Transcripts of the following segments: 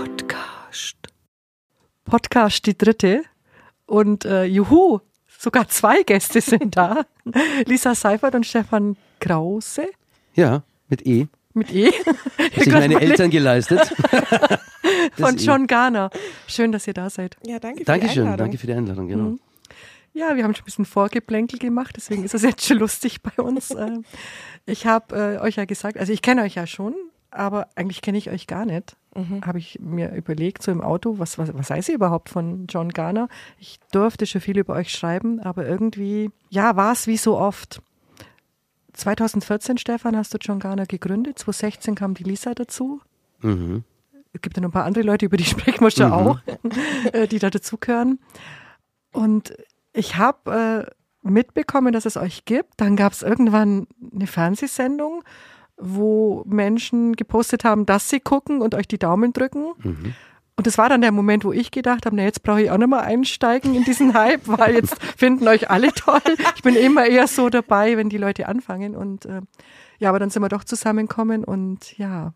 Podcast. Podcast, die dritte. Und äh, juhu, sogar zwei Gäste sind da. Lisa Seifert und Stefan Krause. Ja, mit E. Mit E. Das sind meine Eltern geleistet. Von E. John Garner. Schön, dass ihr da seid. Ja, danke für Dankeschön, die Einladung. danke für die Einladung, genau. Mhm. Ja, wir haben schon ein bisschen Vorgeplänkel gemacht, deswegen ist es jetzt schon lustig bei uns. Ähm, ich habe äh, euch ja gesagt, also ich kenne euch ja schon, aber eigentlich kenne ich euch gar nicht. Habe ich mir überlegt, so im Auto, was, was, was weiß ihr überhaupt von John Garner? Ich durfte schon viel über euch schreiben, aber irgendwie, ja, war es wie so oft. 2014, Stefan, hast du John Garner gegründet. 2016 kam die Lisa dazu. Mhm. Es gibt ja noch ein paar andere Leute, über die sprechen wir schon auch, äh, die da dazugehören. Und ich habe äh, mitbekommen, dass es euch gibt. Dann gab es irgendwann eine Fernsehsendung, wo Menschen gepostet haben, dass sie gucken und euch die Daumen drücken. Mhm. Und das war dann der Moment, wo ich gedacht habe, na jetzt brauche ich auch nicht mal einsteigen in diesen Hype, weil jetzt finden euch alle toll. Ich bin immer eher so dabei, wenn die Leute anfangen. Und äh, ja, aber dann sind wir doch zusammengekommen und ja,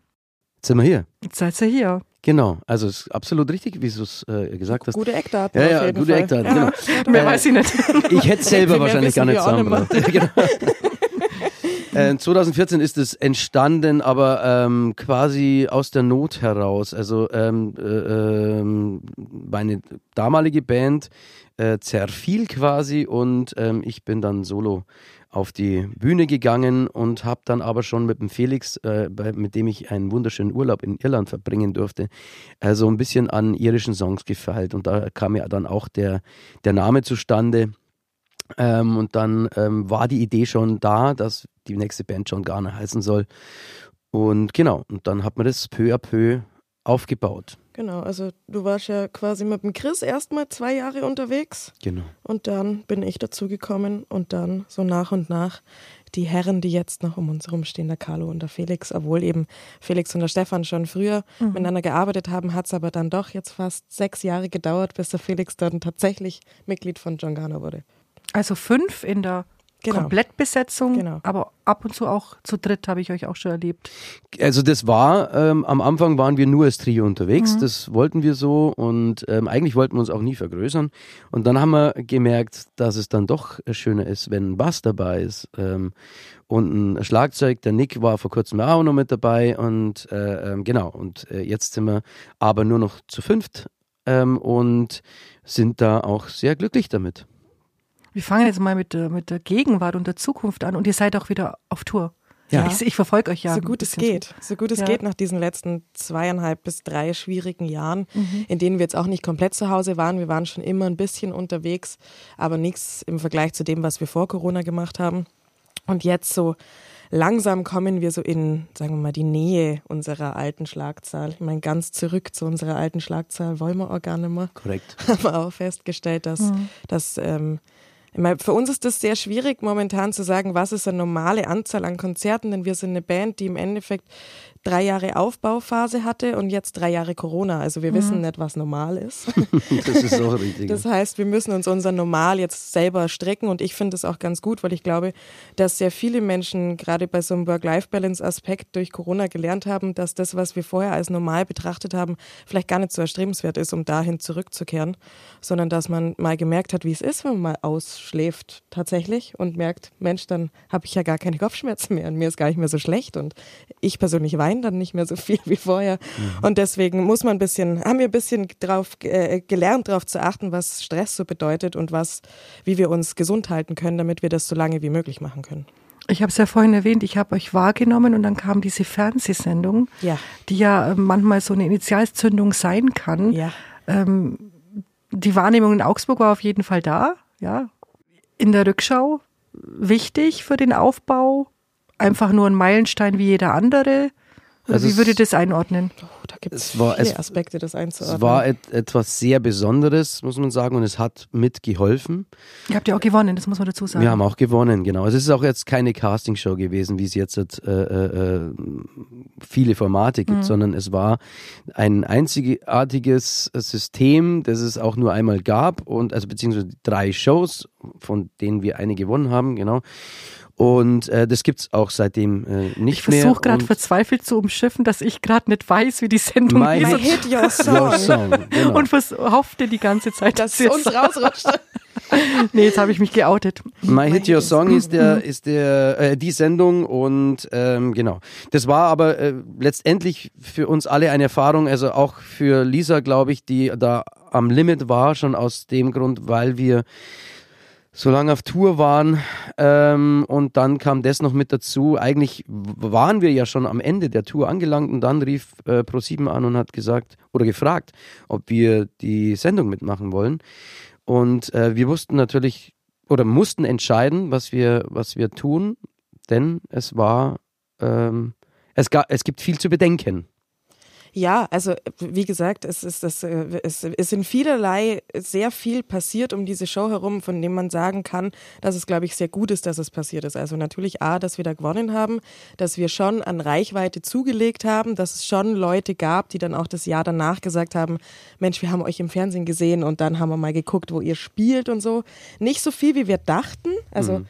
Jetzt sind wir hier. jetzt seid ihr hier. Genau, also es ist absolut richtig, wie du es äh, gesagt hast. Gute Eckdaten. Ja, ja, gute Fall. Eckdaten, Ja. genau. Mehr Äh, weiß ich nicht. Ich hätte selber Viel mehr wahrscheinlich gar nicht zusammengebracht. genau. Äh, 2014 ist es entstanden, aber ähm, quasi aus der Not heraus. Also ähm, äh, ähm, meine damalige Band äh, zerfiel quasi und ähm, ich bin dann solo auf die Bühne gegangen und habe dann aber schon mit dem Felix, äh, bei, mit dem ich einen wunderschönen Urlaub in Irland verbringen durfte, äh, so ein bisschen an irischen Songs gefeilt und da kam ja dann auch der, der Name zustande. Ähm, und dann ähm, war die Idee schon da, dass die nächste Band John Garner heißen soll. Und genau, und dann hat man das peu à peu aufgebaut. Genau, also du warst ja quasi mit dem Chris erstmal zwei Jahre unterwegs Genau. und dann bin ich dazugekommen und dann so nach und nach die Herren, die jetzt noch um uns rumstehen, der Carlo und der Felix, obwohl eben Felix und der Stefan schon früher miteinander gearbeitet haben, hat es aber dann doch jetzt fast sechs Jahre gedauert, bis der Felix dann tatsächlich Mitglied von John Garner wurde. Also fünf in der Genau. Komplettbesetzung, Genau. aber ab und zu auch zu dritt habe ich euch auch schon erlebt. Also das war, ähm, am Anfang waren wir nur als Trio unterwegs, das wollten wir so und ähm, eigentlich wollten wir uns auch nie vergrößern. Und dann haben wir gemerkt, dass es dann doch schöner ist, wenn ein Bass dabei ist ähm, und ein Schlagzeug. Der Nick war vor kurzem auch noch mit dabei und äh, ähm, genau, und äh, jetzt sind wir aber nur noch zu fünft ähm, und sind da auch sehr glücklich damit. Wir fangen jetzt mal mit der, mit der Gegenwart und der Zukunft an und ihr seid auch wieder auf Tour. Ja. Ich, ich verfolge euch ja. so gut es geht. So gut es Ja. geht nach diesen letzten zweieinhalb bis drei schwierigen Jahren, Mhm. in denen wir jetzt auch nicht komplett zu Hause waren. Wir waren schon immer ein bisschen unterwegs, aber nichts im Vergleich zu dem, was wir vor Corona gemacht haben. Und jetzt so langsam kommen wir so in, sagen wir mal, die Nähe unserer alten Schlagzahl. Ich meine, ganz zurück zu unserer alten Schlagzahl wollen wir auch gar nicht mehr Korrekt. haben wir auch festgestellt, dass, dass ähm, meine, für uns ist das sehr schwierig momentan zu sagen, was ist eine normale Anzahl an Konzerten, denn wir sind eine Band, die im Endeffekt drei Jahre Aufbauphase hatte und jetzt drei Jahre Corona. Also wir wissen nicht, was normal ist. Das ist auch richtig. Das heißt, wir müssen uns unser Normal jetzt selber strecken und ich finde das auch ganz gut, weil ich glaube, dass sehr viele Menschen gerade bei so einem Work-Life-Balance-Aspekt durch Corona gelernt haben, dass das, was wir vorher als normal betrachtet haben, vielleicht gar nicht so erstrebenswert ist, um dahin zurückzukehren, sondern dass man mal gemerkt hat, wie es ist, wenn man mal ausschläft tatsächlich und merkt, Mensch, dann habe ich ja gar keine Kopfschmerzen mehr und mir ist gar nicht mehr so schlecht und ich persönlich weine dann nicht mehr so viel wie vorher und deswegen muss man ein bisschen, haben wir ein bisschen drauf äh, gelernt, darauf zu achten, was Stress so bedeutet und was, wie wir uns gesund halten können, damit wir das so lange wie möglich machen können. Ich habe es ja vorhin erwähnt, ich habe euch wahrgenommen und dann kam diese Fernsehsendung, Ja. die ja äh, manchmal so eine Initialzündung sein kann. Ja. Ähm, die Wahrnehmung in Augsburg war auf jeden Fall da, ja. In der Rückschau wichtig für den Aufbau, einfach nur ein Meilenstein wie jeder andere. Also wie würdet ihr das einordnen? Oh, da gibt es viele es- Aspekte, das einzuordnen. Es war et etwas sehr Besonderes, muss man sagen, und es hat mitgeholfen. Ihr habt ja auch gewonnen, das muss man dazu sagen. Wir haben auch gewonnen, genau. Also es ist auch jetzt keine Castingshow gewesen, wie es jetzt äh, äh, äh, viele Formate gibt, sondern es war ein einzigartiges System, das es auch nur einmal gab und also beziehungsweise drei Shows, von denen wir eine gewonnen haben, genau. Und äh, das gibt's auch seitdem äh, nicht ich mehr. Ich versuche gerade verzweifelt zu umschiffen, dass ich gerade nicht weiß, wie die Sendung My ist. My und- hit your song. Your Song, genau. Und hoffte die ganze Zeit, Dass jetzt uns rausrutscht. Nee, jetzt habe ich mich geoutet. My Hit Your Song ist der ist der äh, die Sendung und ähm, genau. Das war aber äh, letztendlich für uns alle eine Erfahrung, also auch für Lisa, glaube ich, die da am Limit war, schon aus dem Grund, weil wir so lange auf Tour waren ähm, und dann kam das noch mit dazu. Eigentlich waren wir ja schon am Ende der Tour angelangt und dann rief äh, Pro7 an und hat gesagt oder gefragt, ob wir die Sendung mitmachen wollen. Und äh, wir wussten natürlich oder mussten entscheiden, was wir, was wir tun, denn es war, ähm, es, ga, es gibt viel zu bedenken. Ja, also wie gesagt, es ist das, äh, es ist in vielerlei sehr viel passiert um diese Show herum, von dem man sagen kann, dass es, glaube ich, sehr gut ist, dass es passiert ist. Also natürlich A, dass wir da gewonnen haben, dass wir schon an Reichweite zugelegt haben, dass es schon Leute gab, die dann auch das Jahr danach gesagt haben, Mensch, wir haben euch im Fernsehen gesehen und dann haben wir mal geguckt, wo ihr spielt und so. Nicht so viel, wie wir dachten. Also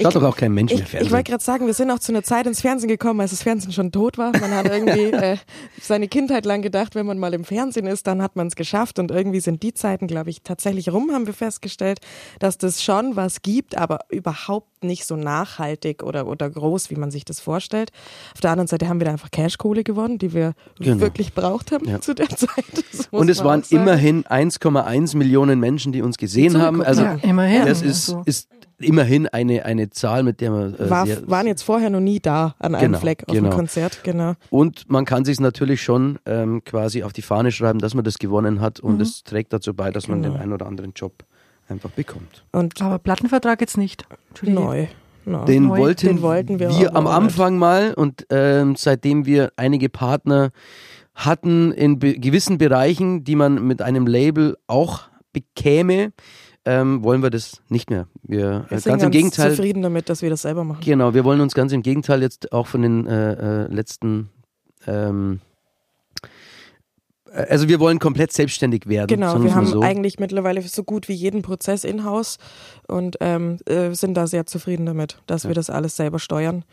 Schaut doch auch kein Mensch mehr ich, Fernsehen. ich wollte gerade sagen, wir sind auch zu einer Zeit ins Fernsehen gekommen, als das Fernsehen schon tot war. Man hat irgendwie äh, seine Kindheit lang gedacht, wenn man mal im Fernsehen ist, dann hat man es geschafft. Und irgendwie sind die Zeiten, glaube ich, tatsächlich rum, haben wir festgestellt, dass das schon was gibt, aber überhaupt nicht so nachhaltig oder, oder groß, wie man sich das vorstellt. Auf der anderen Seite haben wir da einfach Cashkohle gewonnen, die wir Genau. wirklich braucht haben Ja. zu der Zeit. Und es waren immerhin 1,1 Millionen Menschen, die uns gesehen haben. Also. Ja, immerhin. das ist, Also. ist immerhin eine, eine Zahl, mit der man äh, War, waren jetzt vorher noch nie da an einem Genau, Fleck auf genau. dem Konzert, genau. Und man kann sich natürlich schon ähm, quasi auf die Fahne schreiben, dass man das gewonnen hat und es trägt dazu bei, dass man Genau. den einen oder anderen Job einfach bekommt. Und Aber Plattenvertrag jetzt nicht. Neu. neu. Den neu. wollten, Den wollten wir wir am. Anfang mal und ähm, seitdem wir einige Partner hatten in be gewissen Bereichen, die man mit einem Label auch bekäme, ähm, wollen wir das nicht mehr. Wir, Wir äh, sind ganz im Gegenteil, zufrieden damit, dass wir das selber machen. genau, wir wollen uns ganz im Gegenteil jetzt auch von den äh, äh, letzten ähm, äh, also wir wollen komplett selbstständig werden. Genau, wir haben so. eigentlich mittlerweile so gut wie jeden Prozess in-house und ähm, äh, sind da sehr zufrieden damit, dass wir das alles selber steuern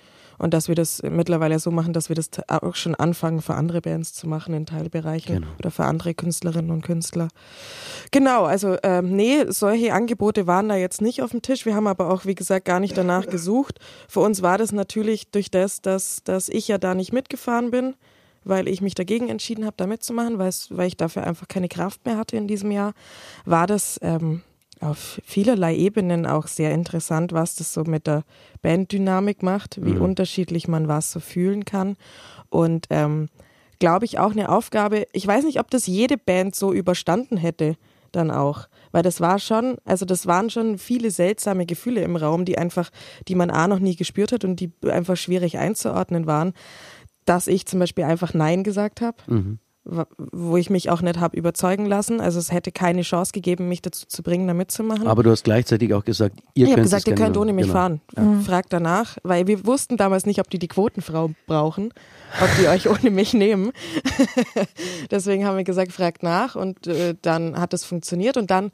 und dass wir das mittlerweile so machen, dass wir das auch schon anfangen, für andere Bands zu machen in Teilbereichen Genau. oder für andere Künstlerinnen und Künstler. Genau, also ähm, nee, solche Angebote waren da jetzt nicht auf dem Tisch. Wir haben aber auch, wie gesagt, gar nicht danach gesucht. Für uns war das natürlich durch das, dass, dass ich ja da nicht mitgefahren bin, weil ich mich dagegen entschieden habe, da mitzumachen, weil, es- weil ich dafür einfach keine Kraft mehr hatte in diesem Jahr, war das ähm, auf vielerlei Ebenen auch sehr interessant, was das so mit der Banddynamik macht, wie Mhm. unterschiedlich man was so fühlen kann. Und ähm, glaube ich auch eine Aufgabe, ich weiß nicht, ob das jede Band so überstanden hätte dann auch, weil das war schon, also das waren schon viele seltsame Gefühle im Raum, die einfach, die man A noch nie gespürt hat und die einfach schwierig einzuordnen waren, dass ich zum Beispiel einfach Nein gesagt habe Mhm. Wo ich mich auch nicht habe überzeugen lassen. Also es hätte keine Chance gegeben, mich dazu zu bringen, da mitzumachen. Aber du hast gleichzeitig auch gesagt, ihr ich habe könnt gesagt, es ihr könnt ohne mich machen. fahren. Fragt danach, weil wir wussten damals nicht, ob die die Quotenfrau brauchen, ob die euch ohne mich nehmen. Deswegen haben wir gesagt, fragt nach und äh, dann hat es funktioniert und dann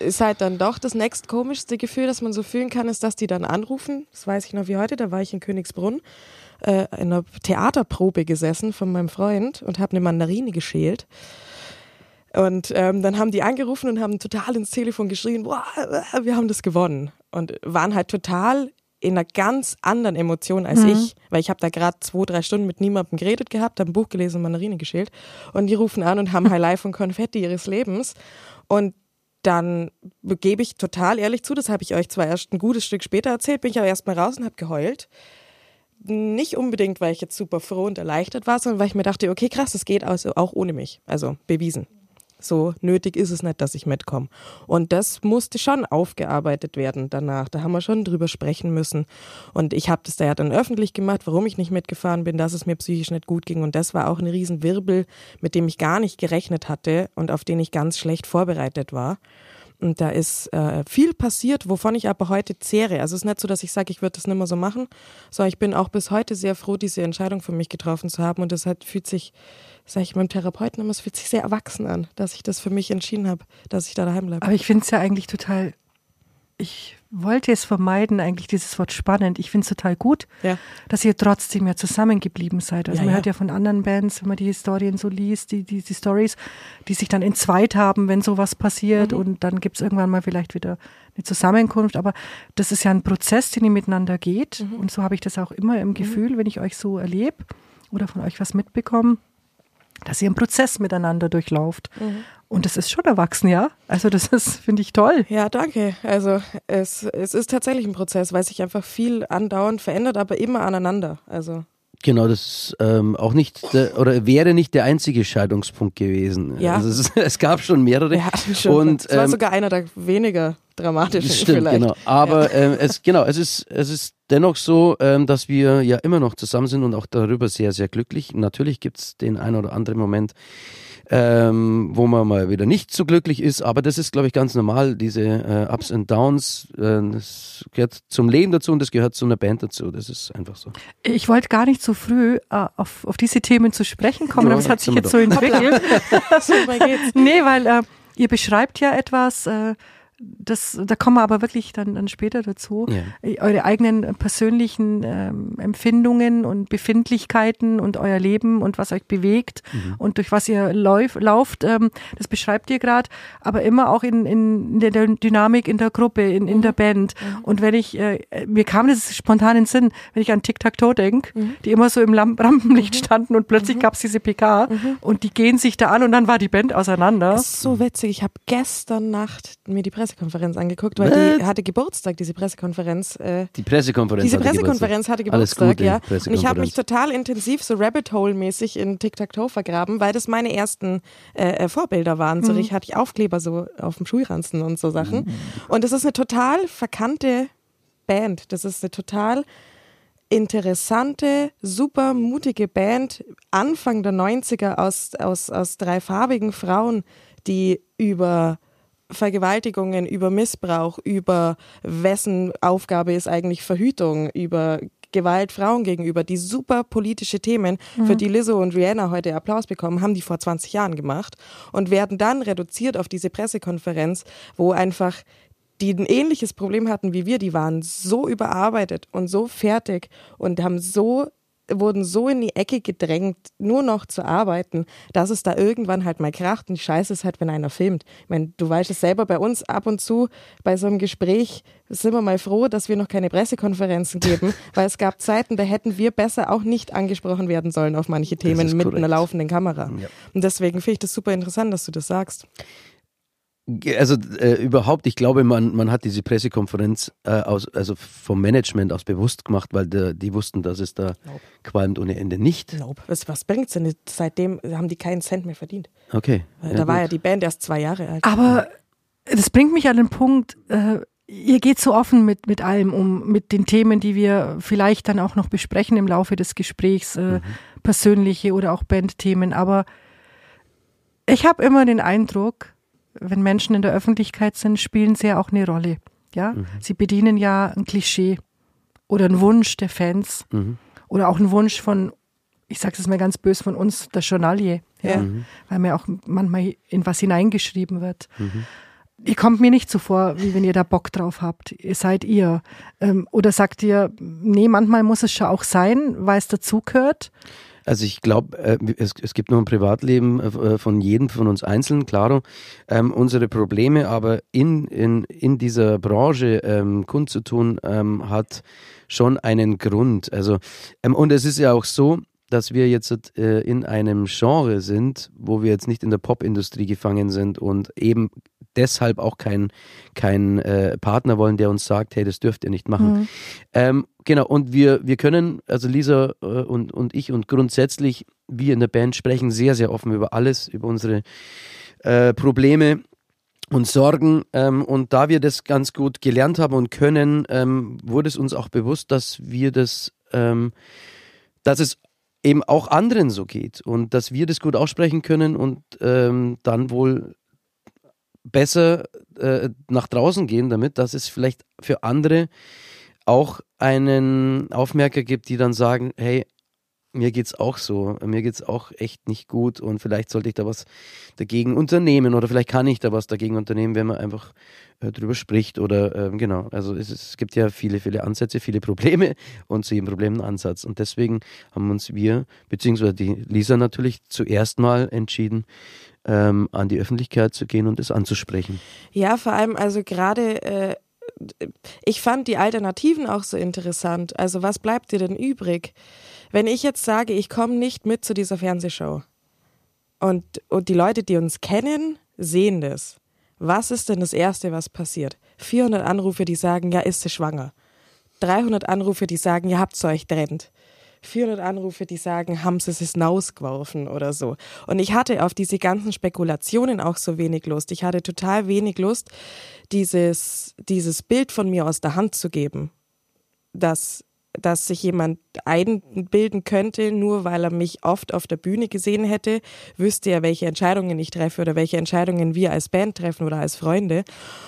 ist halt dann doch das nächstkomischste Gefühl, das man so fühlen kann, ist, dass die dann anrufen. Das weiß ich noch wie heute, da war ich in Königsbrunn äh, in einer Theaterprobe gesessen von meinem Freund und habe eine Mandarine geschält. Und ähm, dann haben die angerufen und haben total ins Telefon geschrien, wow, wir haben das gewonnen. Und waren halt total in einer ganz anderen Emotion als ich, weil ich habe da gerade zwei, drei Stunden mit niemandem geredet gehabt, habe ein Buch gelesen und Mandarine geschält. Und die rufen an und haben High Life und Konfetti ihres Lebens. Und dann gebe ich total ehrlich zu, das habe ich euch zwar erst ein gutes Stück später erzählt, bin ich aber erstmal raus und habe geheult. Nicht unbedingt, weil ich jetzt super froh und erleichtert war, sondern weil ich mir dachte, okay, krass, das geht also auch ohne mich. Also bewiesen. So nötig ist es nicht, dass ich mitkomme. Und das musste schon aufgearbeitet werden danach. Da haben wir schon drüber sprechen müssen. Und ich habe das da ja dann öffentlich gemacht, warum ich nicht mitgefahren bin, dass es mir psychisch nicht gut ging. Und das war auch ein Riesenwirbel, mit dem ich gar nicht gerechnet hatte und auf den ich ganz schlecht vorbereitet war. Und da ist äh, viel passiert, wovon ich aber heute zehre. Also es ist nicht so, dass ich sage, ich würde das nicht mehr so machen, sondern ich bin auch bis heute sehr froh, diese Entscheidung für mich getroffen zu haben. Und das hat, fühlt sich, sage ich meinem Therapeuten immer, es fühlt sich sehr erwachsen an, dass ich das für mich entschieden habe, dass ich da daheim bleibe. Aber ich finde es ja eigentlich total, ich wollte es vermeiden, eigentlich dieses Wort spannend. Ich finde es total gut, Ja. dass ihr trotzdem ja zusammengeblieben seid. Also Ja, man ja. hört ja von anderen Bands, wenn man die Historien so liest, die, die, die Stories, die sich dann entzweit haben, wenn sowas passiert Mhm. und dann gibt es irgendwann mal vielleicht wieder eine Zusammenkunft. Aber das ist ja ein Prozess, den ihr miteinander geht Mhm. und so habe ich das auch immer im Gefühl, wenn ich euch so erlebe oder von euch was mitbekomme, dass ihr einen Prozess miteinander durchlauft. Mhm. Und das ist schon erwachsen, ja? Also das ist, finde ich toll. Ja, danke. Also es, es ist tatsächlich ein Prozess, weil sich einfach viel andauernd verändert, aber immer aneinander. Also Genau, das ist ähm, auch nicht der, oder wäre nicht der einzige Scheidungspunkt gewesen. Ja. Also es, es gab schon mehrere. hatten schon. Und, es war ähm, sogar einer der weniger dramatischen stimmt, vielleicht. genau. Aber ähm, es, genau, es ist, es ist dennoch so, ähm, dass wir ja immer noch zusammen sind und auch darüber sehr, sehr glücklich. Natürlich gibt es den einen oder anderen Moment, ähm, wo man mal wieder nicht so glücklich ist, aber das ist, glaube ich, ganz normal, diese äh, Ups und Downs. Äh, das gehört zum Leben dazu und das gehört zu einer Band dazu. Das ist einfach so. Ich wollte gar nicht so früh äh, auf, auf diese Themen zu sprechen kommen, Ja, aber es hat sich jetzt so entwickelt. so nee, weil äh, ihr beschreibt ja etwas, äh, das, da kommen wir aber wirklich dann, dann später dazu. Ja. Äh, Eure eigenen äh, persönlichen ähm, Empfindungen und Befindlichkeiten und euer Leben und was euch bewegt Mhm. und durch was ihr lauf, lauft, ähm, das beschreibt ihr gerade, aber immer auch in, in der der Dynamik in der Gruppe, in, in der Band. Und wenn ich, äh, mir kam das spontan in den Sinn, wenn ich an Tic-Tac-Toe denke, die immer so im Lamp Rampenlicht standen und plötzlich gab's diese PK und die gehen sich da an und dann war die Band auseinander. Das ist so witzig. Ich habe gestern Nacht mir die Pressekonferenz angeguckt, weil die Was? hatte Geburtstag, diese Pressekonferenz. Äh, Die Pressekonferenz diese hatte Pressekonferenz hatte Geburtstag, ja. Und ich habe mich total intensiv so Rabbit Hole-mäßig in Tic-Tac-Toe vergraben, weil das meine ersten äh, äh, Vorbilder waren. So ich hatte ich Aufkleber so auf dem Schulranzen und so Sachen. Und das ist eine total verkannte Band. Das ist eine total interessante, super mutige Band Anfang der 90er aus, aus, aus drei farbigen Frauen, die über Vergewaltigungen, über Missbrauch, über wessen Aufgabe ist eigentlich Verhütung, über Gewalt Frauen gegenüber, die super politische Themen, für die Lizzo und Rihanna heute Applaus bekommen, haben die vor 20 Jahren gemacht und werden dann reduziert auf diese Pressekonferenz, wo einfach die ein ähnliches Problem hatten wie wir, die waren so überarbeitet und so fertig und haben so wurden so in die Ecke gedrängt, nur noch zu arbeiten, dass es da irgendwann halt mal kracht und scheiße ist halt, wenn einer filmt. Ich meine, du weißt es selber bei uns ab und zu bei so einem Gespräch sind wir mal froh, dass wir noch keine Pressekonferenzen geben, weil es gab Zeiten, da hätten wir besser auch nicht angesprochen werden sollen auf manche Themen mit korrekt. einer laufenden Kamera. Ja. Und deswegen finde ich das super interessant, dass du das sagst. Also äh, überhaupt, ich glaube, man, man hat diese Pressekonferenz äh, aus, also vom Management aus bewusst gemacht, weil der, die wussten, dass es da Nope. qualmt ohne Ende nicht. Nope. Was, was bringt's denn? Seitdem haben die keinen Cent mehr verdient. Okay. Weil ja, da war gut. ja die Band erst zwei Jahre alt. Aber das bringt mich an den Punkt, äh, ihr geht so offen mit, mit allem um, mit den Themen, die wir vielleicht dann auch noch besprechen im Laufe des Gesprächs, äh, persönliche oder auch Bandthemen. Aber ich habe immer den Eindruck, wenn Menschen in der Öffentlichkeit sind, spielen sie ja auch eine Rolle. Ja, sie bedienen ja ein Klischee oder einen Wunsch der Fans Mhm. oder auch einen Wunsch von, ich sage es mal ganz böse, von uns, der Journalie. Ja, Ja. weil mir auch manchmal in was hineingeschrieben wird. Ihr kommt mir nicht so vor, wie wenn ihr da Bock drauf habt. Ihr seid ihr. Ähm, oder sagt ihr, nee, manchmal muss es schon auch sein, weil es dazugehört. Also ich glaube, äh, es, es gibt noch ein Privatleben äh, von jedem von uns einzeln, klaro. Ähm, unsere Probleme aber in, in, in dieser Branche ähm, kundzutun, ähm, hat schon einen Grund. Also, ähm, und es ist ja auch so, dass wir jetzt äh, in einem Genre sind, wo wir jetzt nicht in der Popindustrie gefangen sind und eben deshalb auch keinen kein, äh, Partner wollen, der uns sagt, hey, das dürft ihr nicht machen. Ähm, genau, und wir, wir können, also Lisa äh, und, und ich und grundsätzlich wir in der Band sprechen sehr, sehr offen über alles, über unsere äh, Probleme und Sorgen. Ähm, und da wir das ganz gut gelernt haben und können, ähm, wurde es uns auch bewusst, dass wir das, ähm, dass es eben auch anderen so geht und dass wir das gut aussprechen können und ähm, dann wohl besser äh, nach draußen gehen damit, dass es vielleicht für andere auch einen Aufmerker gibt, die dann sagen, hey, Mir geht's auch so. Mir geht's auch echt nicht gut und vielleicht sollte ich da was dagegen unternehmen oder vielleicht kann ich da was dagegen unternehmen, wenn man einfach äh, drüber spricht oder äh, genau. Also es, es, gibt ja viele, viele Ansätze, viele Probleme und zu jedem Problem einen Ansatz. Und deswegen haben uns wir, beziehungsweise die Lisa natürlich zuerst mal entschieden, ähm, an die Öffentlichkeit zu gehen und es anzusprechen. Ja, vor allem also gerade äh ich fand die Alternativen auch so interessant. Also was bleibt dir denn übrig? Wenn ich jetzt sage, ich komme nicht mit zu dieser Fernsehshow und, und die Leute, die uns kennen, sehen das. Was ist denn das Erste, was passiert? 400 Anrufe, die sagen, ja, ist sie schwanger. 300 Anrufe, die sagen, ihr habt euch trennt. 400 Anrufe, die sagen, haben sie es hinausgeworfen oder so. Und ich hatte auf diese ganzen Spekulationen auch so wenig Lust. Ich hatte total wenig Lust, dieses, dieses Bild von mir aus der Hand zu geben, dass, dass sich jemand einbilden könnte, nur weil er mich oft auf der Bühne gesehen hätte, wüsste er, welche Entscheidungen ich treffe oder welche Entscheidungen wir als Band treffen oder als Freunde.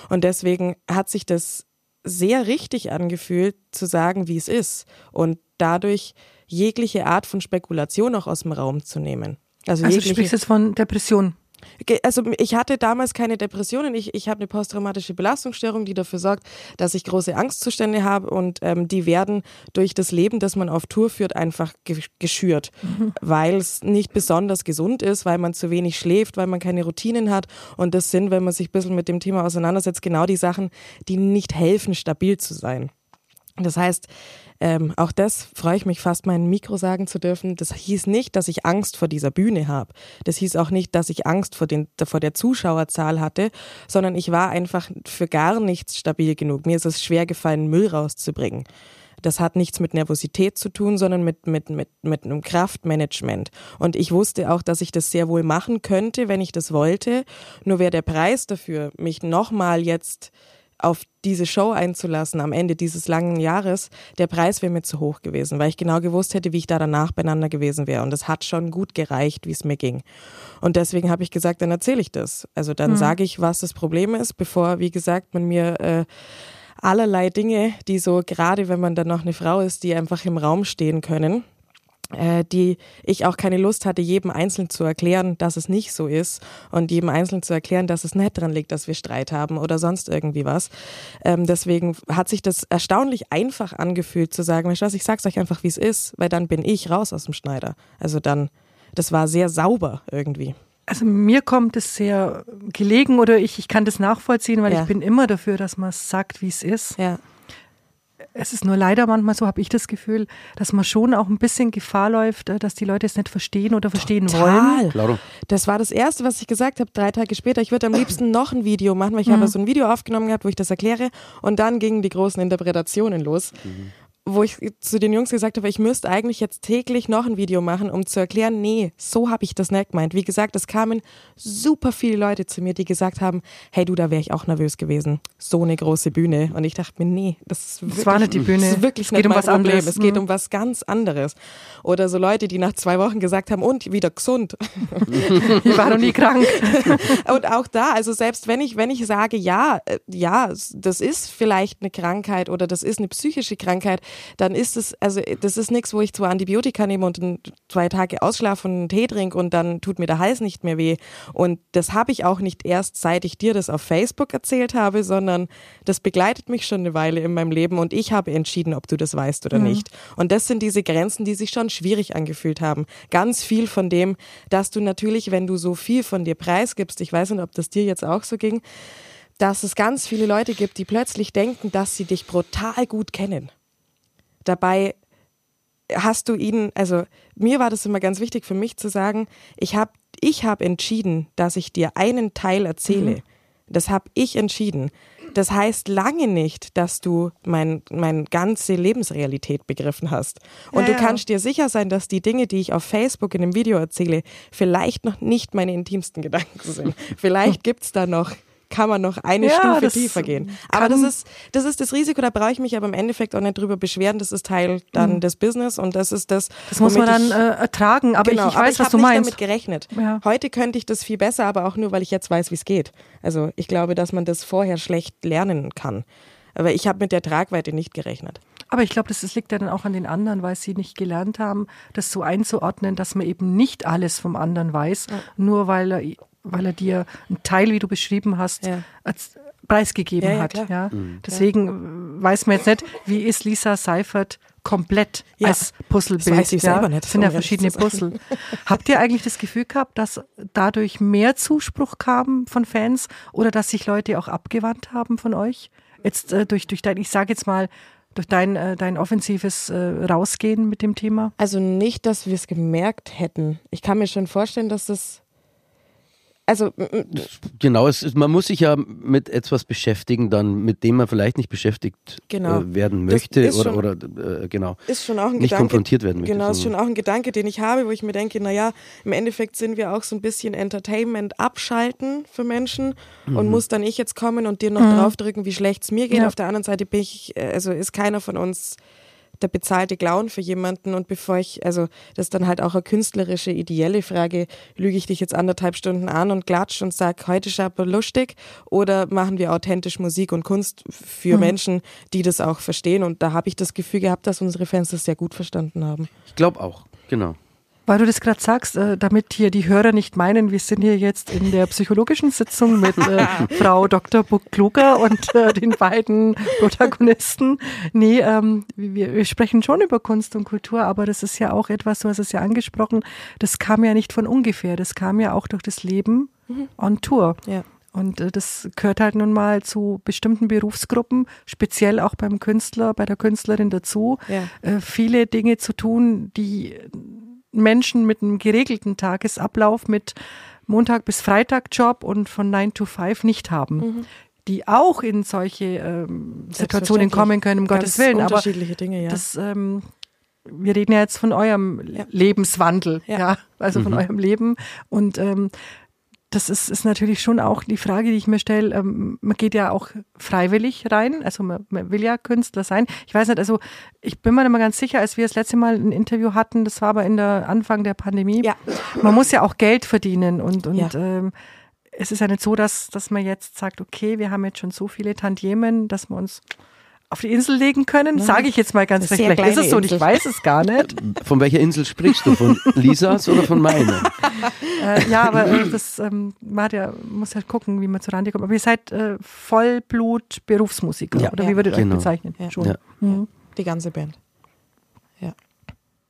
Und deswegen hat sich das sehr richtig angefühlt, zu sagen, wie es ist. Und dadurch jegliche Art von Spekulation auch aus dem Raum zu nehmen. Also, also du sprichst jetzt von Depression. Also ich hatte damals keine Depressionen. Ich, ich habe eine posttraumatische Belastungsstörung, die dafür sorgt, dass ich große Angstzustände habe und ähm, die werden durch das Leben, das man auf Tour führt, einfach geschürt, mhm. weil es nicht besonders gesund ist, weil man zu wenig schläft, weil man keine Routinen hat. Und das sind, wenn man sich ein bisschen mit dem Thema auseinandersetzt, genau die Sachen, die nicht helfen, stabil zu sein. Das heißt, ähm, auch das freue ich mich fast, mein Mikro sagen zu dürfen. Das hieß nicht, dass ich Angst vor dieser Bühne habe. Das hieß auch nicht, dass ich Angst vor, den, vor der Zuschauerzahl hatte, sondern ich war einfach für gar nichts stabil genug. Mir ist es schwer gefallen, Müll rauszubringen. Das hat nichts mit Nervosität zu tun, sondern mit, mit, mit, mit einem Kraftmanagement. Und ich wusste auch, dass ich das sehr wohl machen könnte, wenn ich das wollte. Nur wäre der Preis dafür, mich nochmal jetzt auf diese Show einzulassen am Ende dieses langen Jahres, der Preis wäre mir zu hoch gewesen, weil ich genau gewusst hätte, wie ich da danach beieinander gewesen wäre. Und es hat schon gut gereicht, wie es mir ging. Und deswegen habe ich gesagt, dann erzähle ich das. Also dann mhm. sage ich, was das Problem ist, bevor, wie gesagt, man mir äh, allerlei Dinge, die so gerade, wenn man dann noch eine Frau ist, die einfach im Raum stehen können, die ich auch keine Lust hatte, jedem einzeln zu erklären, dass es nicht so ist und jedem einzeln zu erklären, dass es nicht dran liegt, dass wir Streit haben oder sonst irgendwie was. Ähm, deswegen hat sich das erstaunlich einfach angefühlt zu sagen, du was, ich sag's euch einfach, wie es ist, weil dann bin ich raus aus dem Schneider. Also dann, das war sehr sauber irgendwie. Also mir kommt es sehr gelegen oder ich, ich kann das nachvollziehen, weil ja. ich bin immer dafür, dass man sagt, wie es ist. Ja. Es ist nur leider manchmal so, habe ich das Gefühl, dass man schon auch ein bisschen Gefahr läuft, äh, dass die Leute es nicht verstehen oder verstehen Total. wollen. Claro. Das war das Erste, was ich gesagt habe, drei Tage später. Ich würde am liebsten noch ein Video machen, weil ich mhm. habe so ein Video aufgenommen gehabt, wo ich das erkläre. Und dann gingen die großen Interpretationen los. Mhm wo ich zu den Jungs gesagt habe, ich müsste eigentlich jetzt täglich noch ein Video machen, um zu erklären, nee, so habe ich das nicht gemeint. Wie gesagt, es kamen super viele Leute zu mir, die gesagt haben, hey du, da wäre ich auch nervös gewesen. So eine große Bühne. Und ich dachte mir, nee, das ist wirklich, das war nicht die Bühne. Das ist wirklich es geht um was Problem. anderes. Es geht mhm. um was ganz anderes. Oder so Leute, die nach zwei Wochen gesagt haben, und wieder gesund. ich war noch nie krank. und auch da, also selbst wenn ich, wenn ich sage, ja, äh, ja, das ist vielleicht eine Krankheit oder das ist eine psychische Krankheit, dann ist es, also das ist nichts, wo ich zwei Antibiotika nehme und zwei Tage ausschlafe und einen Tee trinke und dann tut mir der Hals nicht mehr weh. Und das habe ich auch nicht erst, seit ich dir das auf Facebook erzählt habe, sondern das begleitet mich schon eine Weile in meinem Leben und ich habe entschieden, ob du das weißt oder mhm. nicht. Und das sind diese Grenzen, die sich schon schwierig angefühlt haben. Ganz viel von dem, dass du natürlich, wenn du so viel von dir preisgibst, ich weiß nicht, ob das dir jetzt auch so ging, dass es ganz viele Leute gibt, die plötzlich denken, dass sie dich brutal gut kennen. Dabei hast du ihn, also mir war das immer ganz wichtig für mich zu sagen, ich habe ich hab entschieden, dass ich dir einen Teil erzähle. Mhm. Das habe ich entschieden. Das heißt lange nicht, dass du meine mein ganze Lebensrealität begriffen hast. Und ja, du kannst dir sicher sein, dass die Dinge, die ich auf Facebook in dem Video erzähle, vielleicht noch nicht meine intimsten Gedanken sind. vielleicht gibt's da noch kann man noch eine ja, Stufe tiefer gehen. Aber das ist, das ist das Risiko, da brauche ich mich aber im Endeffekt auch nicht drüber beschweren. Das ist Teil dann mhm. des Business und das ist das. Das muss man dann äh, ertragen, aber genau, ich, ich weiß, aber ich was du meinst. Ich habe damit gerechnet. Ja. Heute könnte ich das viel besser, aber auch nur, weil ich jetzt weiß, wie es geht. Also ich glaube, dass man das vorher schlecht lernen kann. Aber ich habe mit der Tragweite nicht gerechnet. Aber ich glaube, das, das liegt ja dann auch an den anderen, weil sie nicht gelernt haben, das so einzuordnen, dass man eben nicht alles vom anderen weiß, ja. nur weil er, weil er dir einen Teil, wie du beschrieben hast, ja. als, preisgegeben ja, hat. Ja, mhm. Deswegen weiß man jetzt nicht, wie ist Lisa Seifert komplett ja, als Puzzlebild. Das weiß ich ja, selber nicht. Das sind ja verschiedene Puzzle. Habt ihr eigentlich das Gefühl gehabt, dass dadurch mehr Zuspruch kam von Fans oder dass sich Leute auch abgewandt haben von euch? Jetzt äh, durch, durch dein, ich sage jetzt mal, durch dein, äh, dein offensives äh, Rausgehen mit dem Thema? Also nicht, dass wir es gemerkt hätten. Ich kann mir schon vorstellen, dass das also genau, es ist, man muss sich ja mit etwas beschäftigen, dann mit dem man vielleicht nicht beschäftigt genau. äh, werden möchte oder, schon, oder äh, genau ist schon auch ein nicht Gedanke, konfrontiert werden möchte. Genau, ist schon auch ein Gedanke, den ich habe, wo ich mir denke, naja, im Endeffekt sind wir auch so ein bisschen Entertainment abschalten für Menschen mhm. und muss dann ich jetzt kommen und dir noch mhm. draufdrücken, wie schlecht es mir geht. Ja. Auf der anderen Seite bin ich, äh, also ist keiner von uns der bezahlte Clown für jemanden und bevor ich, also das ist dann halt auch eine künstlerische, ideelle Frage, lüge ich dich jetzt anderthalb Stunden an und klatsch und sag, heute ist aber lustig oder machen wir authentisch Musik und Kunst für mhm. Menschen, die das auch verstehen und da habe ich das Gefühl gehabt, dass unsere Fans das sehr gut verstanden haben. Ich glaube auch, genau. Weil du das gerade sagst, äh, damit hier die Hörer nicht meinen, wir sind hier jetzt in der psychologischen Sitzung mit äh, Frau Dr. Buck-Kluger und äh, den beiden Protagonisten. Nee, ähm, wir, wir sprechen schon über Kunst und Kultur, aber das ist ja auch etwas, du hast es ja angesprochen, das kam ja nicht von ungefähr, das kam ja auch durch das Leben mhm. on Tour. Ja. Und äh, das gehört halt nun mal zu bestimmten Berufsgruppen, speziell auch beim Künstler, bei der Künstlerin dazu, ja. äh, viele Dinge zu tun, die Menschen mit einem geregelten Tagesablauf, mit Montag bis Freitag Job und von 9 to 5 nicht haben. Mhm. Die auch in solche ähm, Situationen kommen können, um Gottes Willen. Unterschiedliche Aber Dinge, ja. Das, ähm, wir reden ja jetzt von eurem ja. Lebenswandel, ja, ja also mhm. von eurem Leben. Und ähm, das ist, ist natürlich schon auch die Frage, die ich mir stelle. Ähm, man geht ja auch freiwillig rein, also man, man, will ja Künstler sein. Ich weiß nicht, also ich bin mir nicht mal ganz sicher, als wir das letzte Mal ein Interview hatten, das war aber in der Anfang der Pandemie. Ja. Man muss ja auch Geld verdienen und, und ja. ähm, es ist ja nicht so, dass, dass man jetzt sagt, okay, wir haben jetzt schon so viele Tantiemen, dass wir uns auf die Insel legen können, sage ich jetzt mal ganz recht. Vielleicht ist es so und ich weiß es gar nicht. Von welcher Insel sprichst du? Von Lisas oder von meiner? äh, ja, aber äh, das ähm, man ja, muss halt gucken, wie man zu Rande kommt. Aber ihr seid äh, Vollblut-Berufsmusiker, ja. oder wie würdet ihr genau. euch bezeichnen? Ja. Schon. Ja. Mhm. Die ganze Band. Ja.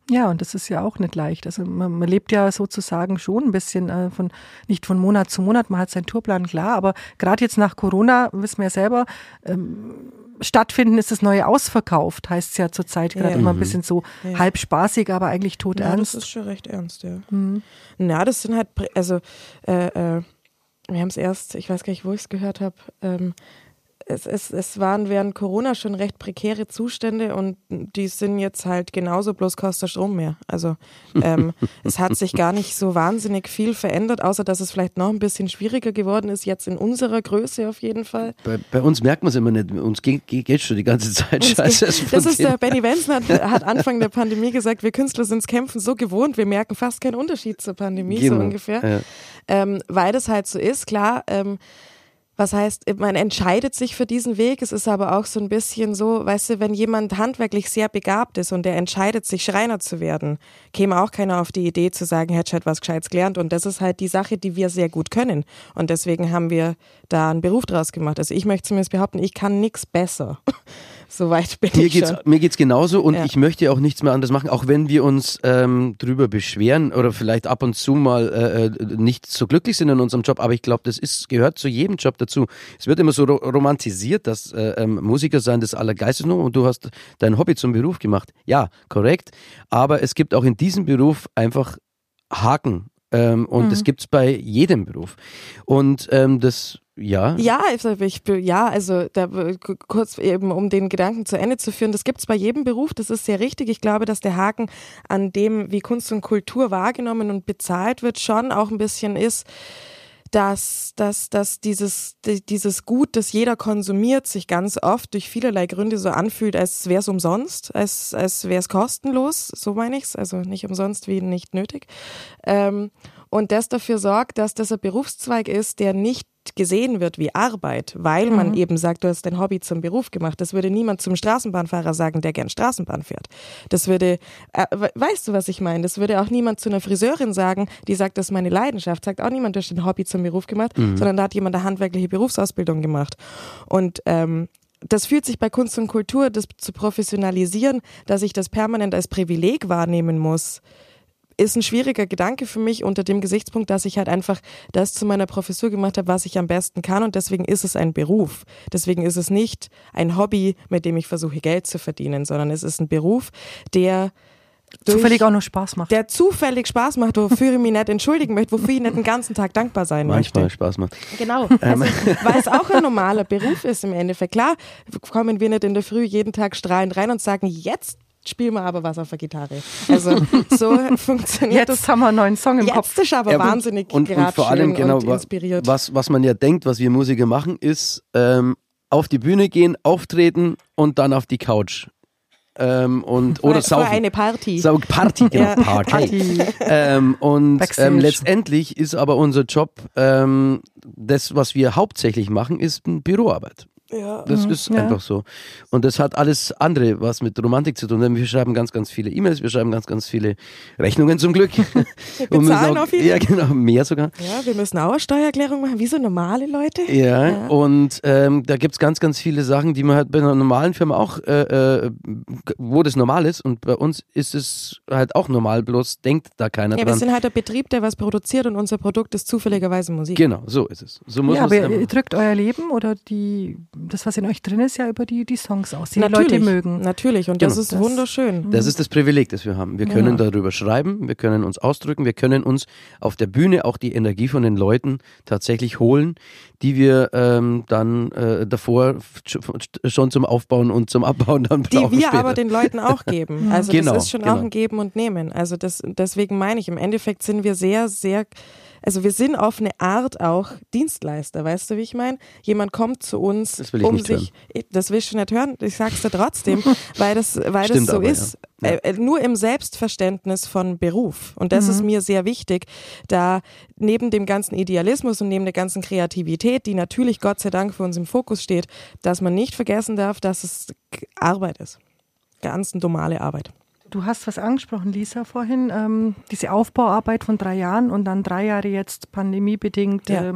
Ja, und das ist ja auch nicht leicht. Also man, man lebt ja sozusagen schon ein bisschen äh, von, nicht von Monat zu Monat, man hat seinen Tourplan klar, aber gerade jetzt nach Corona, wissen wir ja selber, ähm, stattfinden, ist das neue ausverkauft, heißt es ja zurzeit gerade ja. immer ein mhm. bisschen so ja. halb spaßig, aber eigentlich tot ja, ernst. Das ist schon recht ernst, ja. Mhm. Na, das sind halt, also äh, äh, wir haben es erst, ich weiß gar nicht, wo ich es gehört habe, ähm, es, es, es waren während Corona schon recht prekäre Zustände und die sind jetzt halt genauso, bloß kostet Strom mehr. Also ähm, es hat sich gar nicht so wahnsinnig viel verändert, außer dass es vielleicht noch ein bisschen schwieriger geworden ist, jetzt in unserer Größe auf jeden Fall. Bei, bei uns merkt man es immer nicht, uns geht, geht schon die ganze Zeit scheiße. Geht, das ist der Benny Wensen hat, hat, Anfang der Pandemie gesagt, wir Künstler sind es Kämpfen so gewohnt, wir merken fast keinen Unterschied zur Pandemie, genau. so ungefähr. Ja. Ähm, weil das halt so ist, klar, ähm, was heißt, man entscheidet sich für diesen Weg. Es ist aber auch so ein bisschen so, weißt du, wenn jemand handwerklich sehr begabt ist und der entscheidet sich, Schreiner zu werden, käme auch keiner auf die Idee zu sagen, hätte halt was Gescheites gelernt. Und das ist halt die Sache, die wir sehr gut können. Und deswegen haben wir da einen Beruf draus gemacht. Also ich möchte zumindest behaupten, ich kann nichts besser. Soweit bin mir ich geht's, schon. Mir geht's genauso und ja. ich möchte auch nichts mehr anderes machen, auch wenn wir uns ähm, drüber beschweren oder vielleicht ab und zu mal äh, äh nicht so glücklich sind in unserem Job. Aber ich glaube, das ist gehört zu jedem Job dazu. Es wird immer so ro romantisiert, dass äh, ähm, Musiker sein das Allergeistes nur und du hast dein Hobby zum Beruf gemacht. Ja, korrekt. Aber es gibt auch in diesem Beruf einfach Haken ähm, und mhm. das gibt's bei jedem Beruf. Und ähm, das ja. Ja, also ich, ja, also da, kurz eben, um den Gedanken zu Ende zu führen, das gibt's bei jedem Beruf, das ist sehr richtig. Ich glaube, dass der Haken an dem, wie Kunst und Kultur wahrgenommen und bezahlt wird, schon auch ein bisschen ist, dass, dass, dass dieses, dieses Gut, das jeder konsumiert, sich ganz oft durch vielerlei Gründe so anfühlt, als wäre es umsonst, als, als wäre es kostenlos, so meine ich's, also nicht umsonst wie nicht nötig. Ähm, und das dafür sorgt, dass das ein Berufszweig ist, der nicht nicht gesehen wird wie Arbeit, weil man eben sagt, du hast dein Hobby zum Beruf gemacht. Das würde niemand zum Straßenbahnfahrer sagen, der gern Straßenbahn fährt. Das würde, äh, we- weißt du, was ich meine? Das würde auch niemand zu einer Friseurin sagen, die sagt, das ist meine Leidenschaft. Sagt auch niemand, du hast dein Hobby zum Beruf gemacht, sondern da hat jemand eine handwerkliche Berufsausbildung gemacht. Und ähm, das fühlt sich bei Kunst und Kultur, das zu professionalisieren, dass ich das permanent als Privileg wahrnehmen muss, ist ein schwieriger Gedanke für mich unter dem Gesichtspunkt, dass ich halt einfach das zu meiner Professur gemacht habe, was ich am besten kann und deswegen ist es ein Beruf. Deswegen ist es nicht ein Hobby, mit dem ich versuche Geld zu verdienen, sondern es ist ein Beruf, der durch- Zufällig auch noch Spaß macht. der zufällig Spaß macht, wofür ich mich nicht entschuldigen möchte, wofür ich nicht den ganzen Tag dankbar sein Manchmal möchte. Spaß macht. Genau, also, weil es auch ein normaler Beruf ist im Endeffekt. Klar kommen wir nicht in der Früh jeden Tag strahlend rein und sagen, jetzt spielen wir aber was auf der Gitarre. Also so funktioniert das. Jetzt haben wir einen neuen Song im Kopf. Jetzt ist aber Ja, und- wahnsinnig und, und vor allem genau und inspiriert. was was man ja denkt, was wir Musiker machen, ist ähm, auf die Bühne gehen, auftreten und dann auf die Couch ähm, und oder saufen. eine Party. Sau Party, genau, Ja. Party. Party. Ähm, und ähm, letztendlich ist aber unser Job, ähm, das, was wir hauptsächlich machen, ist Büroarbeit. Ja. Das ist ja. einfach so. Und das hat alles andere was mit Romantik zu tun. Denn wir schreiben ganz, ganz viele E-Mails, wir schreiben ganz, ganz viele Rechnungen zum Glück. wir bezahlen auch viele. Ja, genau, mehr sogar. ja, wir müssen auch eine Steuererklärung machen, wie so normale Leute. Ja, und ähm, da gibt's ganz, ganz viele Sachen, die man halt bei einer normalen Firma auch, äh, äh, wo das normal ist. Und bei uns ist es halt auch normal, bloß denkt da keiner Ja, wir dran. sind halt der Betrieb, der was produziert und unser Produkt ist zufälligerweise Musik. Genau, so ist es. So muss Ja, aber es ihr drückt euer Leben oder die, das, was in euch drin ist, ja über die, die Songs aus, die, die Leute mögen. Natürlich, und Genau. das ist Das- wunderschön. Das ist das Privileg, das wir haben. Wir können darüber schreiben, wir können uns ausdrücken, wir können uns auf der Bühne auch die Energie von den Leuten tatsächlich holen, die wir ähm, dann äh, davor sch- schon zum Aufbauen und zum Abbauen dann die brauchen wir später. aber den Leuten auch geben. Also Genau, das ist schon genau. auch ein Geben und Nehmen. Also das, deswegen meine ich, im Endeffekt sind wir sehr, sehr, also wir sind auf eine Art auch Dienstleister, weißt du, wie ich meine? Jemand kommt zu uns, Das will ich um nicht sich, das willst du nicht hören, ich sag's dir trotzdem, weil das, weil Stimmt das so aber, ja. ist. Ja. Äh, äh, nur im Selbstverständnis von Beruf. Und das ist mir sehr wichtig, da neben dem ganzen Idealismus und neben der ganzen Kreativität, die natürlich Gott sei Dank für uns im Fokus steht, dass man nicht vergessen darf, dass es Arbeit ist. Ganz normale Arbeit. Du hast was angesprochen, Lisa, vorhin, ähm, diese Aufbauarbeit von drei Jahren und dann drei Jahre jetzt pandemiebedingt Ja. äh,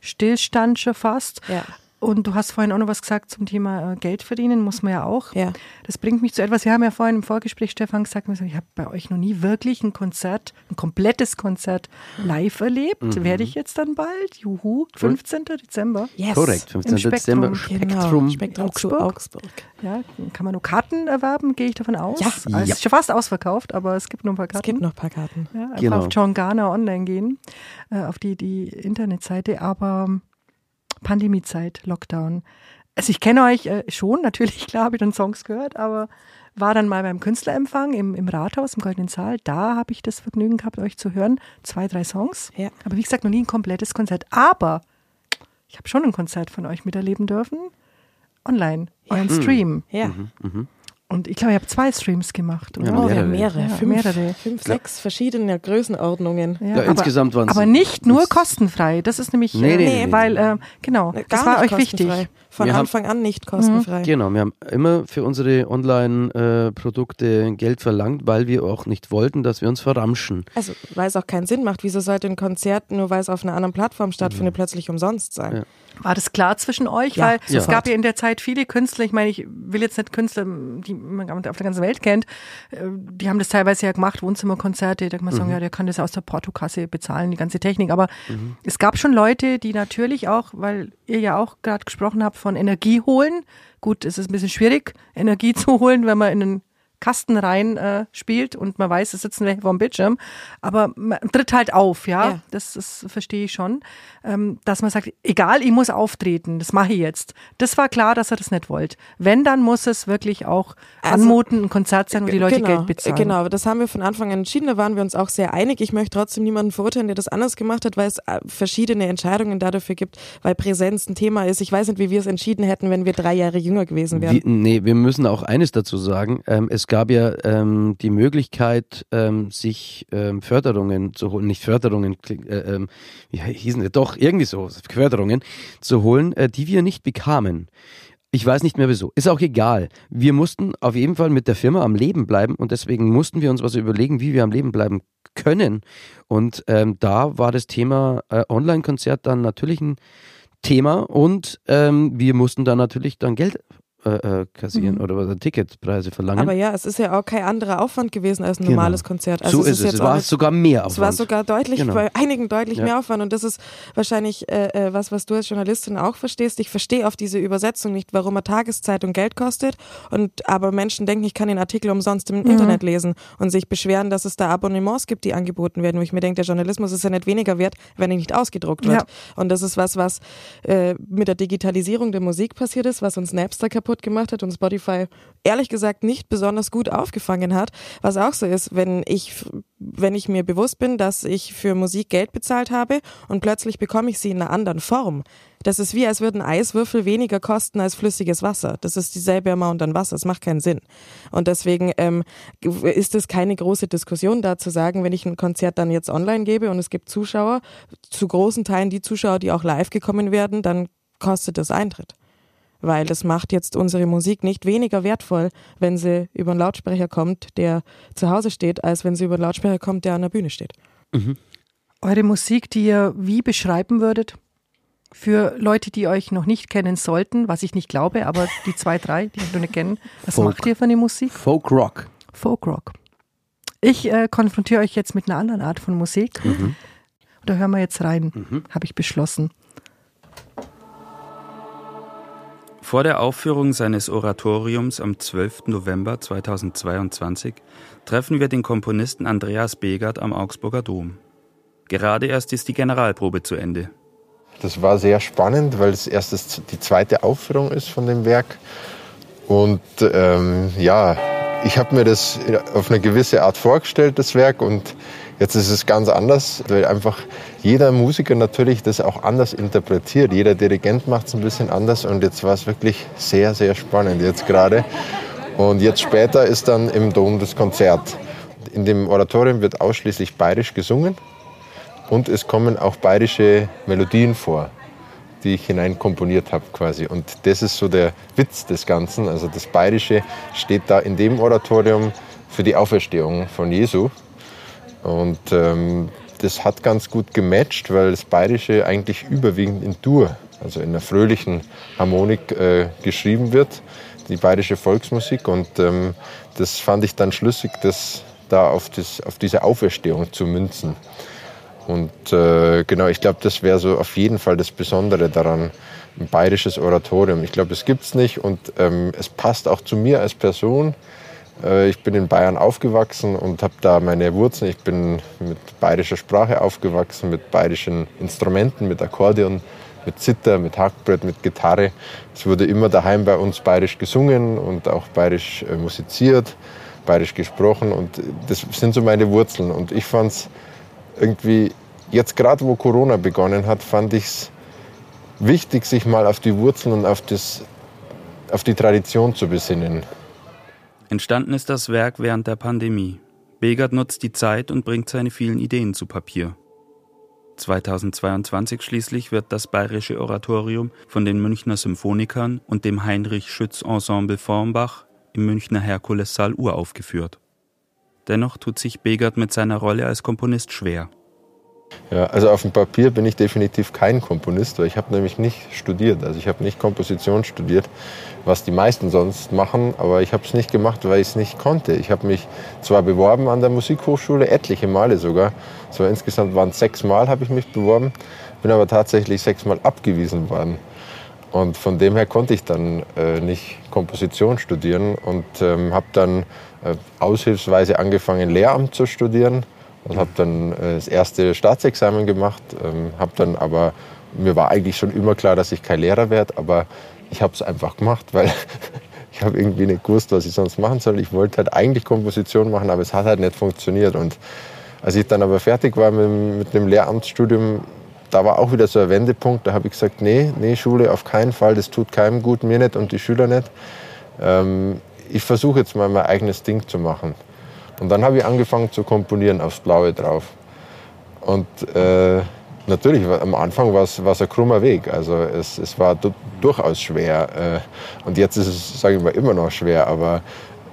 Stillstand schon fast. Ja. Und du hast vorhin auch noch was gesagt zum Thema äh, Geld verdienen, muss man ja auch. Ja. Das bringt mich zu etwas, wir haben ja vorhin im Vorgespräch, Stefan, gesagt, ich habe bei euch noch nie wirklich ein Konzert, ein komplettes Konzert live erlebt. Mhm. Werde ich jetzt dann bald, juhu, 15. Dezember. Yes. Korrekt, 15. Im Dezember. Spektrum. Spektrum. Genau. Spektrum zu Augsburg. Augsburg. Ja, kann man nur Karten erwerben, gehe ich davon aus. Ja. Also Es Ja. ist schon fast ausverkauft, aber es gibt nur ein paar Es Karten. gibt noch ein paar Karten. Ja, einfach Genau. auf John Garner online gehen, äh, auf die, die Internetseite, aber Pandemiezeit, Lockdown. Also ich kenne euch äh, schon, natürlich, klar, habe ich dann Songs gehört, aber war dann mal beim Künstlerempfang im, im Rathaus, im Goldenen Saal. Da habe ich das Vergnügen gehabt, euch zu hören. Zwei, drei Songs. Ja. Aber wie gesagt, noch nie ein komplettes Konzert. Aber ich habe schon ein Konzert von euch miterleben dürfen. Online, euren Stream. Ja. Und ich glaube, ihr habt zwei Streams gemacht, oder? Ja, Oh, wir haben Mehrere. mehrere. Ja, fünf, mehrere. fünf sechs verschiedene Größenordnungen. Ja, insgesamt waren's- Aber nicht nur kostenfrei. Das ist nämlich, Nee, äh, nee, nee, weil, äh, genau, Gar das war nicht euch wichtig. Von Wir haben- Anfang an nicht kostenfrei. Genau, wir haben immer für unsere Online-Produkte Geld verlangt, weil wir auch nicht wollten, dass wir uns verramschen. Also, weil es auch keinen Sinn macht. Wieso sollte ein Konzert, nur weil es auf einer anderen Plattform stattfindet, plötzlich umsonst sein? War das klar zwischen euch? Ja, weil es sofort. gab ja in der Zeit viele Künstler, ich meine, ich will jetzt nicht Künstler, die man auf der ganzen Welt kennt, äh, die haben das teilweise ja gemacht, Wohnzimmerkonzerte, da kann man sagen, ja, der kann das aus der Portokasse bezahlen, die ganze Technik. Aber es gab schon Leute, die natürlich auch, weil ihr ja auch gerade gesprochen habt von Energie holen. Gut, es ist ein bisschen schwierig, Energie zu holen, wenn man in einen Kasten rein äh, spielt und man weiß, es sitzen welche vor dem Bildschirm, aber man tritt halt auf, ja, Ja. das, das verstehe ich schon, dass man sagt, egal, ich muss auftreten, das mache ich jetzt. Das war klar, dass er das nicht wollt. Wenn, dann muss es wirklich auch Also- anmuten, ein Konzert sein, wo die Leute genau, Geld bezahlen. Genau, das haben wir von Anfang an entschieden. Da waren wir uns auch sehr einig. Ich möchte trotzdem niemanden verurteilen, der das anders gemacht hat, weil es äh, verschiedene Entscheidungen dafür gibt, weil Präsenz ein Thema ist. Ich weiß nicht, wie wir es entschieden hätten, wenn wir drei Jahre jünger gewesen wären. Wie, nee, wir müssen auch eines dazu sagen. Ähm, es gab ja ähm, die Möglichkeit, ähm, sich ähm, Förderungen zu holen, nicht Förderungen, äh, ähm, wie hießen die, doch irgendwie so, Förderungen zu holen, äh, die wir nicht bekamen. Ich weiß nicht mehr wieso. Ist auch egal. Wir mussten auf jeden Fall mit der Firma am Leben bleiben und deswegen mussten wir uns was überlegen, wie wir am Leben bleiben können. Und ähm, da war das Thema äh, Online-Konzert dann natürlich ein Thema und ähm, wir mussten dann natürlich dann Geld äh, äh, kassieren mhm. oder was, Ticketpreise verlangen. Aber ja, es ist ja auch kein anderer Aufwand gewesen als ein genau. normales Konzert. Also so es ist es. Es war sogar mehr Aufwand. Es war sogar deutlich, genau. bei einigen deutlich ja. mehr Aufwand. Und das ist wahrscheinlich äh, äh, was, was du als Journalistin auch verstehst. Ich verstehe auf diese Übersetzung nicht, warum eine Tageszeitung Geld kostet. Und aber Menschen denken, ich kann den Artikel umsonst im mhm. Internet lesen und sich beschweren, dass es da Abonnements gibt, die angeboten werden. Wo ich mir denke, der Journalismus ist ja nicht weniger wert, wenn er nicht ausgedruckt wird. Ja. Und das ist was, was äh, mit der Digitalisierung der Musik passiert ist, was uns Napster kaputt gemacht hat und Spotify Spotify ehrlich gesagt nicht besonders gut aufgefangen hat. Was auch so ist, wenn ich, wenn ich mir bewusst bin, dass ich für Musik Geld bezahlt habe und plötzlich bekomme ich sie in einer anderen Form. Das ist wie, als würden Eiswürfel weniger kosten als flüssiges Wasser. Das ist dieselbe Amount an Wasser. Das macht keinen Sinn. Und deswegen ähm, ist es keine große Diskussion da zu sagen, wenn ich ein Konzert dann jetzt online gebe und es gibt Zuschauer, zu großen Teilen die Zuschauer, die auch live gekommen werden, dann kostet das Eintritt weil das macht jetzt unsere Musik nicht weniger wertvoll, wenn sie über einen Lautsprecher kommt, der zu Hause steht, als wenn sie über einen Lautsprecher kommt, der an der Bühne steht. Mhm. Eure Musik, die ihr wie beschreiben würdet? Für Leute, die euch noch nicht kennen sollten, was ich nicht glaube, aber die zwei, drei, die ich noch nicht kennen, was Folk. macht ihr für eine Musik? Folk Rock. Folk Rock. Ich äh, konfrontiere euch jetzt mit einer anderen Art von Musik. Mhm. Da hören wir jetzt rein, mhm. habe ich beschlossen. Vor der Aufführung seines Oratoriums am 12. November 2022 treffen wir den Komponisten Andreas Begert am Augsburger Dom. Gerade erst ist die Generalprobe zu Ende. Das war sehr spannend, weil es erst die zweite Aufführung ist von dem Werk. Und ähm, ja, ich habe mir das auf eine gewisse Art vorgestellt, das Werk. Und Jetzt ist es ganz anders, weil einfach jeder Musiker natürlich das auch anders interpretiert. Jeder Dirigent macht es ein bisschen anders und jetzt war es wirklich sehr, sehr spannend jetzt gerade. Und jetzt später ist dann im Dom das Konzert. In dem Oratorium wird ausschließlich bayerisch gesungen und es kommen auch bayerische Melodien vor, die ich hinein komponiert habe quasi. Und das ist so der Witz des Ganzen. Also das Bayerische steht da in dem Oratorium für die Auferstehung von Jesu. Und ähm, das hat ganz gut gematcht, weil das Bayerische eigentlich überwiegend in Dur, also in einer fröhlichen Harmonik äh, geschrieben wird, die bayerische Volksmusik. Und ähm, das fand ich dann schlüssig, das da auf, das, auf diese Auferstehung zu münzen. Und äh, genau, ich glaube, das wäre so auf jeden Fall das Besondere daran, ein bayerisches Oratorium. Ich glaube, es gibt es nicht und ähm, es passt auch zu mir als Person. Äh, ich bin in Bayern aufgewachsen und habe da meine Wurzeln. Ich bin mit bayerischer Sprache aufgewachsen, mit bayerischen Instrumenten, mit Akkordeon, mit Zither, mit Hackbrett, mit Gitarre. Es wurde immer daheim bei uns bayerisch gesungen und auch bayerisch äh, musiziert, bayerisch gesprochen. Und das sind so meine Wurzeln. Und ich fand es irgendwie, jetzt gerade wo Corona begonnen hat, fand ich es wichtig, sich mal auf die Wurzeln und auf, das, auf die Tradition zu besinnen. Entstanden ist das Werk während der Pandemie. Begert nutzt die Zeit und bringt seine vielen Ideen zu Papier. 2022 schließlich wird das Bayerische Oratorium von den Münchner Symphonikern und dem Heinrich Schütz Ensemble Formbach im Münchner Herkulessaal uraufgeführt. Dennoch tut sich Begert mit seiner Rolle als Komponist schwer. Ja, also auf dem Papier bin ich definitiv kein Komponist, weil ich habe nämlich nicht studiert. Also ich habe nicht Komposition studiert, was die meisten sonst machen, aber ich habe es nicht gemacht, weil ich es nicht konnte. Ich habe mich zwar beworben an der Musikhochschule, etliche Male sogar. So insgesamt waren es sechs Mal habe ich mich beworben, bin aber tatsächlich sechs Mal abgewiesen worden. Und von dem her konnte ich dann äh, nicht Komposition studieren und ähm, habe dann äh, aushilfsweise angefangen, Lehramt zu studieren und habe dann äh, das erste Staatsexamen gemacht, ähm, habe dann aber, mir war eigentlich schon immer klar, dass ich kein Lehrer werde, aber ich habe es einfach gemacht, weil ich habe irgendwie nicht gewusst, was ich sonst machen soll. Ich wollte halt eigentlich Komposition machen, aber es hat halt nicht funktioniert. Und als ich dann aber fertig war mit, mit dem Lehramtsstudium, da war auch wieder so ein Wendepunkt. Da habe ich gesagt, nee, nee, Schule auf keinen Fall, das tut keinem gut, mir nicht und die Schüler nicht. Ähm, ich versuche jetzt mal mein eigenes Ding zu machen. Und dann habe ich angefangen zu komponieren aufs Blaue drauf. Und äh, natürlich, am Anfang war es ein krummer Weg. Also es, es war durchaus schwer. Äh, und jetzt ist es, sage ich mal, immer noch schwer. Aber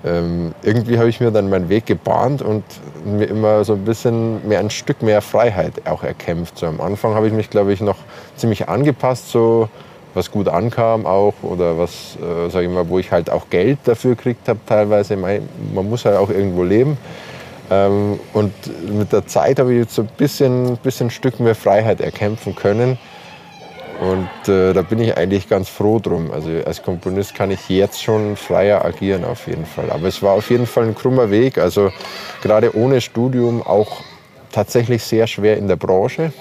ähm, irgendwie habe ich mir dann meinen Weg gebahnt und mir immer so ein bisschen mehr ein Stück mehr Freiheit auch erkämpft. So am Anfang habe ich mich, glaube ich, noch ziemlich angepasst, so was gut ankam auch oder was, äh, sage ich mal, wo ich halt auch Geld dafür gekriegt habe teilweise. Man muss halt auch irgendwo leben. Ähm, und mit der Zeit habe ich jetzt so ein bisschen, bisschen Stück mehr Freiheit erkämpfen können. Und äh, da bin ich eigentlich ganz froh drum. Also als Komponist kann ich jetzt schon freier agieren auf jeden Fall. Aber es war auf jeden Fall ein krummer Weg. Also gerade ohne Studium auch tatsächlich sehr schwer in der Branche,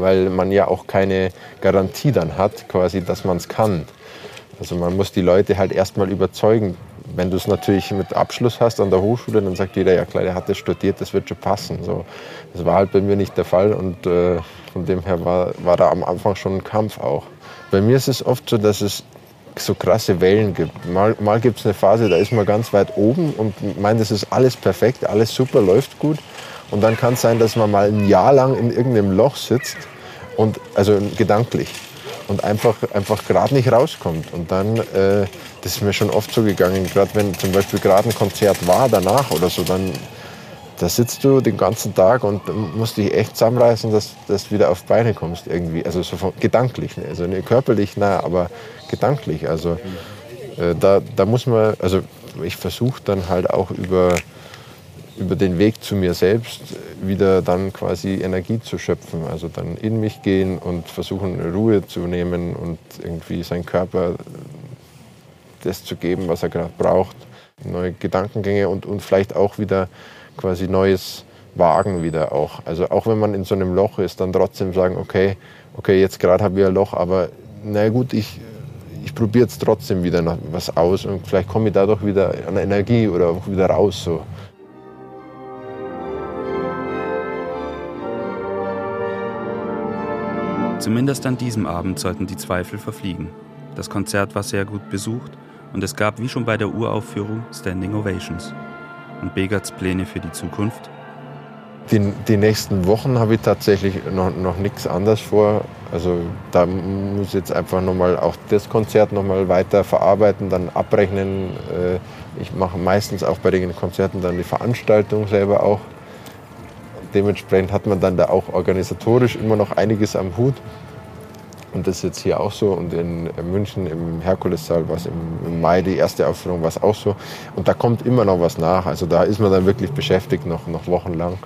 weil man ja auch keine Garantie dann hat, quasi, dass man es kann. Also man muss die Leute halt erstmal überzeugen, wenn du es natürlich mit Abschluss hast an der Hochschule, dann sagt jeder, ja klar, der hat das studiert, das wird schon passen. So, das war halt bei mir nicht der Fall und äh, von dem her war, war da am Anfang schon ein Kampf auch. Bei mir ist es oft so, dass es so krasse Wellen gibt. Mal, mal gibt es eine Phase, da ist man ganz weit oben und meint, das ist alles perfekt, alles super, läuft gut. Und dann kann es sein, dass man mal ein Jahr lang in irgendeinem Loch sitzt und also gedanklich und einfach, einfach gerade nicht rauskommt. Und dann, äh, das ist mir schon oft so gegangen, gerade wenn zum Beispiel gerade ein Konzert war danach oder so, dann da sitzt du den ganzen Tag und musst dich echt zusammenreißen, dass du wieder auf Beine kommst irgendwie. Also so gedanklich, ne? also nicht körperlich, na, aber gedanklich. Also äh, da, da muss man, also ich versuche dann halt auch über über den Weg zu mir selbst wieder dann quasi Energie zu schöpfen. Also dann in mich gehen und versuchen, Ruhe zu nehmen und irgendwie seinen Körper das zu geben, was er gerade braucht. Neue Gedankengänge und, und vielleicht auch wieder quasi neues Wagen wieder auch. Also auch wenn man in so einem Loch ist, dann trotzdem sagen, okay, okay, jetzt gerade habe ich ein Loch, aber na gut, ich, ich probiere jetzt trotzdem wieder was aus und vielleicht komme ich dadurch wieder an Energie oder auch wieder raus. So. Zumindest an diesem Abend sollten die Zweifel verfliegen. Das Konzert war sehr gut besucht und es gab wie schon bei der Uraufführung Standing Ovations. Und Begerts Pläne für die Zukunft? Die, die nächsten Wochen habe ich tatsächlich noch, noch nichts anderes vor. Also da muss ich jetzt einfach nochmal auch das Konzert nochmal weiter verarbeiten, dann abrechnen. Äh, ich mache meistens auch bei den Konzerten dann die Veranstaltung selber auch dementsprechend hat man dann da auch organisatorisch immer noch einiges am Hut. Und das ist jetzt hier auch so. Und in München im Herkulessaal war es im, Mai die erste Aufführung, war es auch so. Und da kommt immer noch was nach. Also da ist man dann wirklich beschäftigt, noch, noch wochenlang.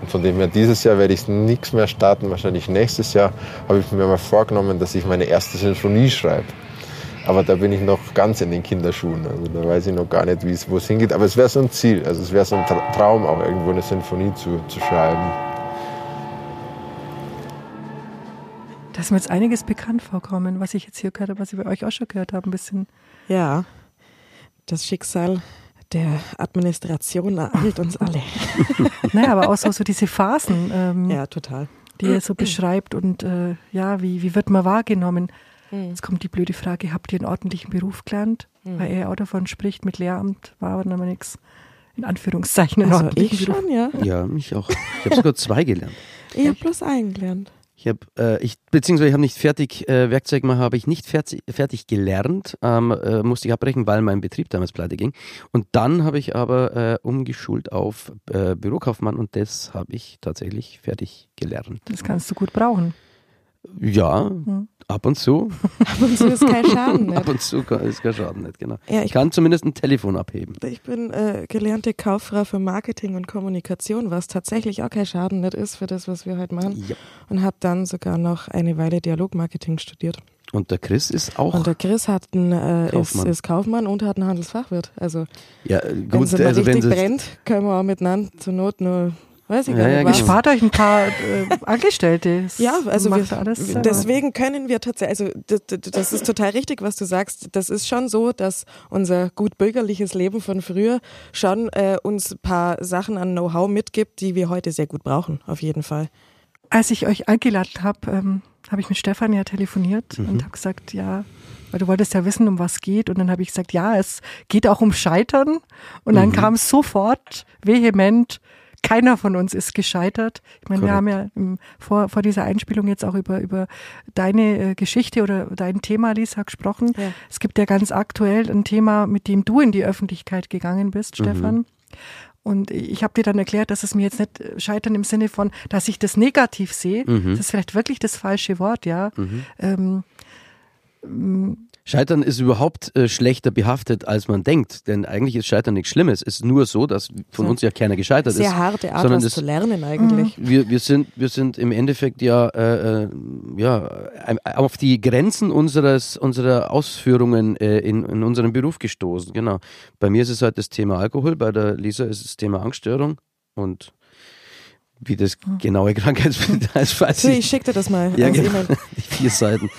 Und von dem her, dieses Jahr werde ich nichts mehr starten. Wahrscheinlich nächstes Jahr habe ich mir mal vorgenommen, dass ich meine erste Sinfonie schreibe. Aber da bin ich noch ganz in den Kinderschuhen. Also da weiß ich noch gar nicht, wo es hingeht. Aber es wäre so ein Ziel. Also es wäre so ein Traum, auch irgendwo eine Sinfonie zu, zu schreiben. Da ist mir jetzt einiges bekannt vorkommen, was ich jetzt hier gehört habe, was ich bei euch auch schon gehört habe, ein bisschen. Ja, das Schicksal der Administration ereilt uns alle. naja, aber auch so, so diese Phasen. Ähm, ja, total. Die er so beschreibt und äh, ja, wie, wie wird man wahrgenommen? Mhm. Jetzt kommt die blöde Frage, habt ihr einen ordentlichen Beruf gelernt? Mhm. Weil er auch davon spricht, mit Lehramt war aber noch nichts, in Anführungszeichen. Also ich Beruf. schon, ja. Ja, mich auch. Ich habe sogar zwei gelernt. Ich habe bloß einen gelernt. Ich habe, äh, ich, beziehungsweise ich habe nicht fertig, äh, Werkzeugmacher habe ich nicht fertig, fertig gelernt, ähm, äh, musste ich abbrechen, weil mein Betrieb damals pleite ging. Und dann habe ich aber äh, umgeschult auf äh, Bürokaufmann und das habe ich tatsächlich fertig gelernt. Das kannst du gut brauchen. Ja, hm. Ab und zu. ab und zu ist kein Schaden nicht. ab und zu ist kein Schaden nicht, genau. Ja, ich, kann zumindest ein Telefon abheben. Ich bin äh, gelernte Kauffrau für Marketing und Kommunikation, was tatsächlich auch kein Schaden nicht ist für das, was wir heute machen. Ja. Und habe dann sogar noch eine Weile Dialogmarketing studiert. Und der Chris ist auch. Und der Chris hat einen, äh, Kaufmann. Ist, ist Kaufmann und hat einen Handelsfachwirt. Also, ja, gut, wenn es also richtig brennt, können wir auch miteinander zur Not nur Weiß ich gar ja, nicht. Ja, spart euch ein paar äh, Angestellte. Das ja, also wir, deswegen können wir tatsächlich, also das, das, ist total richtig, was du sagst. Das ist schon so, dass unser gut bürgerliches Leben von früher schon äh, uns ein paar Sachen an Know-how mitgibt, die wir heute sehr gut brauchen, auf jeden Fall. Als ich euch eingeladen habe, ähm, habe ich mit Stefan ja telefoniert mhm. und habe gesagt, ja, weil du wolltest ja wissen, um was geht. Und dann habe ich gesagt, ja, es geht auch um Scheitern. Und dann mhm. kam es sofort vehement, keiner von uns ist gescheitert. Ich meine, wir haben ja im, vor, vor dieser Einspielung jetzt auch über, über deine äh, Geschichte oder dein Thema, Lisa, gesprochen. Ja. Es gibt ja ganz aktuell ein Thema, mit dem du in die Öffentlichkeit gegangen bist, mhm. Stefan. Und ich habe dir dann erklärt, dass es mir jetzt nicht scheitern im Sinne von, dass ich das negativ sehe. Mhm. Das ist vielleicht wirklich das falsche Wort, ja. Mhm. Ähm, Scheitern ist überhaupt äh, schlechter behaftet, als man denkt. Denn eigentlich ist Scheitern nichts Schlimmes. Es ist nur so, dass von uns ja keiner gescheitert Sehr ist. Sehr harte Art, was das, zu lernen eigentlich. Mhm. Wir, wir, sind, wir sind im Endeffekt ja, äh, äh ja auf die Grenzen unseres, unserer Ausführungen äh, in, in unserem Beruf gestoßen. Genau. Bei mir ist es halt das Thema Alkohol, bei der Lisa ist es das Thema Angststörung und wie das genaue Krankheitsbild heißt, weiß ich. Ich schicke dir das mal. Ja, genau. Die vier Seiten.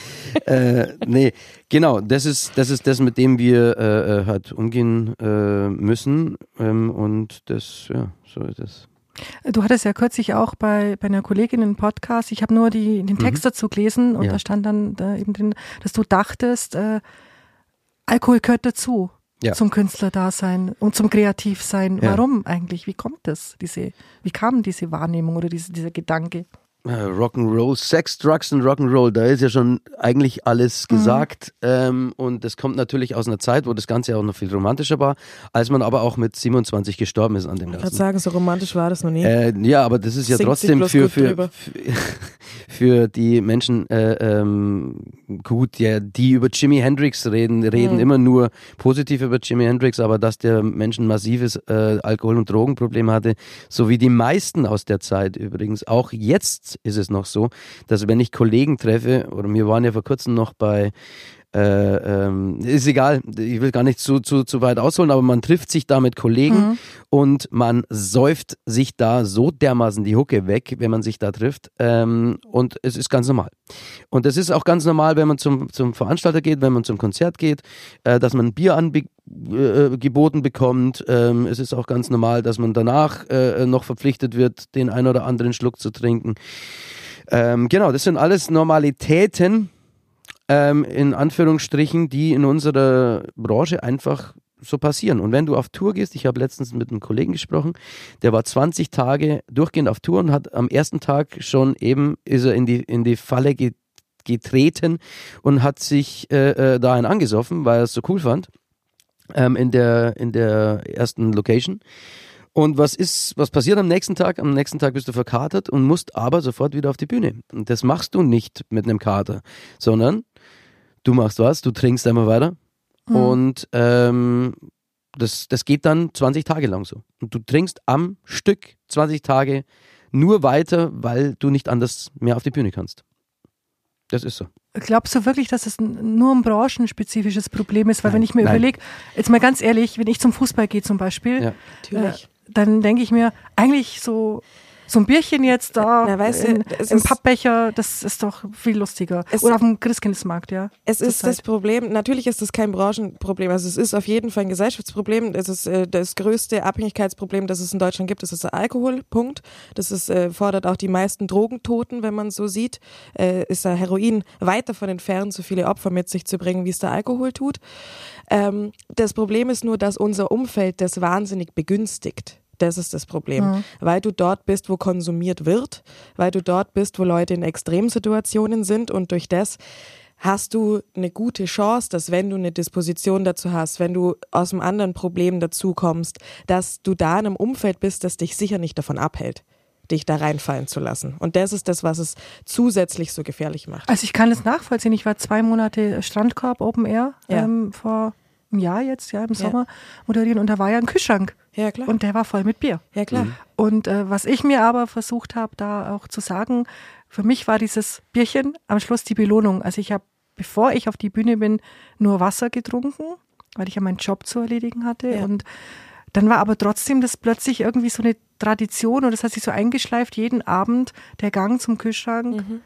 äh, nee, genau, das ist, das ist das, mit dem wir äh, äh, halt umgehen äh, müssen. Ähm, und das, ja, so ist es. Du hattest ja kürzlich auch bei, bei einer Kollegin einen Podcast, ich habe nur die, den Text mhm. dazu gelesen und ja. da stand dann da eben drin, dass du dachtest, äh, Alkohol gehört dazu ja. zum Künstlerdasein und zum Kreativsein. Ja. Warum eigentlich? Wie kommt das? Diese, wie kam diese Wahrnehmung oder diese, dieser Gedanke? Äh, Rock'n'Roll, Sex, Drugs und Rock'n'Roll, da ist ja schon eigentlich alles mhm. gesagt. Mhm. Ähm, und das kommt natürlich aus einer Zeit, wo das Ganze auch noch viel romantischer war, als man aber auch mit 27 gestorben ist an dem Ganzen. Ich kann sagen, so romantisch war das noch nie. Äh, ja, aber das ist ja Singt trotzdem für, für, für, die Menschen äh, ähm, gut, ja, die über Jimi Hendrix reden, reden mhm. immer nur positiv über Jimi Hendrix, aber dass der Mensch ein massives äh, Alkohol- und Drogenproblem hatte, so wie die meisten aus der Zeit übrigens, auch jetzt ist es noch so, dass wenn ich Kollegen treffe, oder wir waren ja vor kurzem noch bei äh, ähm, ist egal, ich will gar nicht zu, zu, zu weit ausholen, aber man trifft sich da mit Kollegen mhm. und man säuft sich da so dermaßen die Hucke weg, wenn man sich da trifft. Ähm, und es ist ganz normal. Und es ist auch ganz normal, wenn man zum, zum Veranstalter geht, wenn man zum Konzert geht, äh, dass man ein Bier angeboten äh, bekommt. Ähm, es ist auch ganz normal, dass man danach äh, noch verpflichtet wird, den ein oder anderen Schluck zu trinken. Ähm, genau, das sind alles Normalitäten ähm, in Anführungsstrichen, die in unserer Branche einfach so passieren. Und wenn du auf Tour gehst, ich habe letztens mit einem Kollegen gesprochen, der war 20 Tage durchgehend auf Tour und hat am ersten Tag schon eben, ist er in die, in die Falle getreten und hat sich äh, äh, da einen angesoffen, weil er es so cool fand, ähm, in, der, in der ersten Location. Und was ist, was passiert am nächsten Tag? Am nächsten Tag bist du verkatert und musst aber sofort wieder auf die Bühne. Und das machst du nicht mit einem Kater, sondern du machst was, du trinkst einmal weiter mhm. und ähm, das, das geht dann 20 Tage lang so. Und du trinkst am Stück 20 Tage nur weiter, weil du nicht anders mehr auf die Bühne kannst. Das ist so. Glaubst du wirklich, dass es nur ein branchenspezifisches Problem ist? Weil nein, wenn ich mir überlege, jetzt mal ganz ehrlich, wenn ich zum Fußball gehe zum Beispiel, ja, äh, dann denke ich mir, eigentlich so so ein Bierchen jetzt da Na, weißt in, du, im Pappbecher, das ist doch viel lustiger. Oder auf dem Christkindlesmarkt, ja. Es ist Zeit. das Problem, natürlich ist das kein Branchenproblem, also es ist auf jeden Fall ein Gesellschaftsproblem. Es ist äh, das größte Abhängigkeitsproblem, das es in Deutschland gibt, das ist der Alkohol, Punkt. Das ist, äh, fordert auch die meisten Drogentoten, wenn man so sieht. Äh, ist der Heroin weit davon entfernt, so viele Opfer mit sich zu bringen, wie es der Alkohol tut. Ähm, das Problem ist nur, dass unser Umfeld das wahnsinnig begünstigt. Das ist das Problem. Mhm. Weil du dort bist, wo konsumiert wird, weil du dort bist, wo Leute in Extremsituationen sind und durch das hast du eine gute Chance, dass wenn du eine Disposition dazu hast, wenn du aus einem anderen Problem dazu kommst, dass du da in einem Umfeld bist, das dich sicher nicht davon abhält dich da reinfallen zu lassen. Und das ist das, was es zusätzlich so gefährlich macht. Also ich kann es nachvollziehen. Ich war zwei Monate Strandkorb Open Air ja. ähm, vor einem Jahr jetzt, ja, im Sommer ja. moderieren und da war ja ein Kühlschrank. Ja, klar. Und der war voll mit Bier. Ja, klar. Mhm. Und äh, was ich mir aber versucht habe, da auch zu sagen, für mich war dieses Bierchen am Schluss die Belohnung. Also ich habe, bevor ich auf die Bühne bin, nur Wasser getrunken, weil ich ja meinen Job zu erledigen hatte. Ja. Und dann war aber trotzdem das plötzlich irgendwie so eine Tradition und das hat sich so eingeschleift, jeden Abend der Gang zum Kühlschrank. Mhm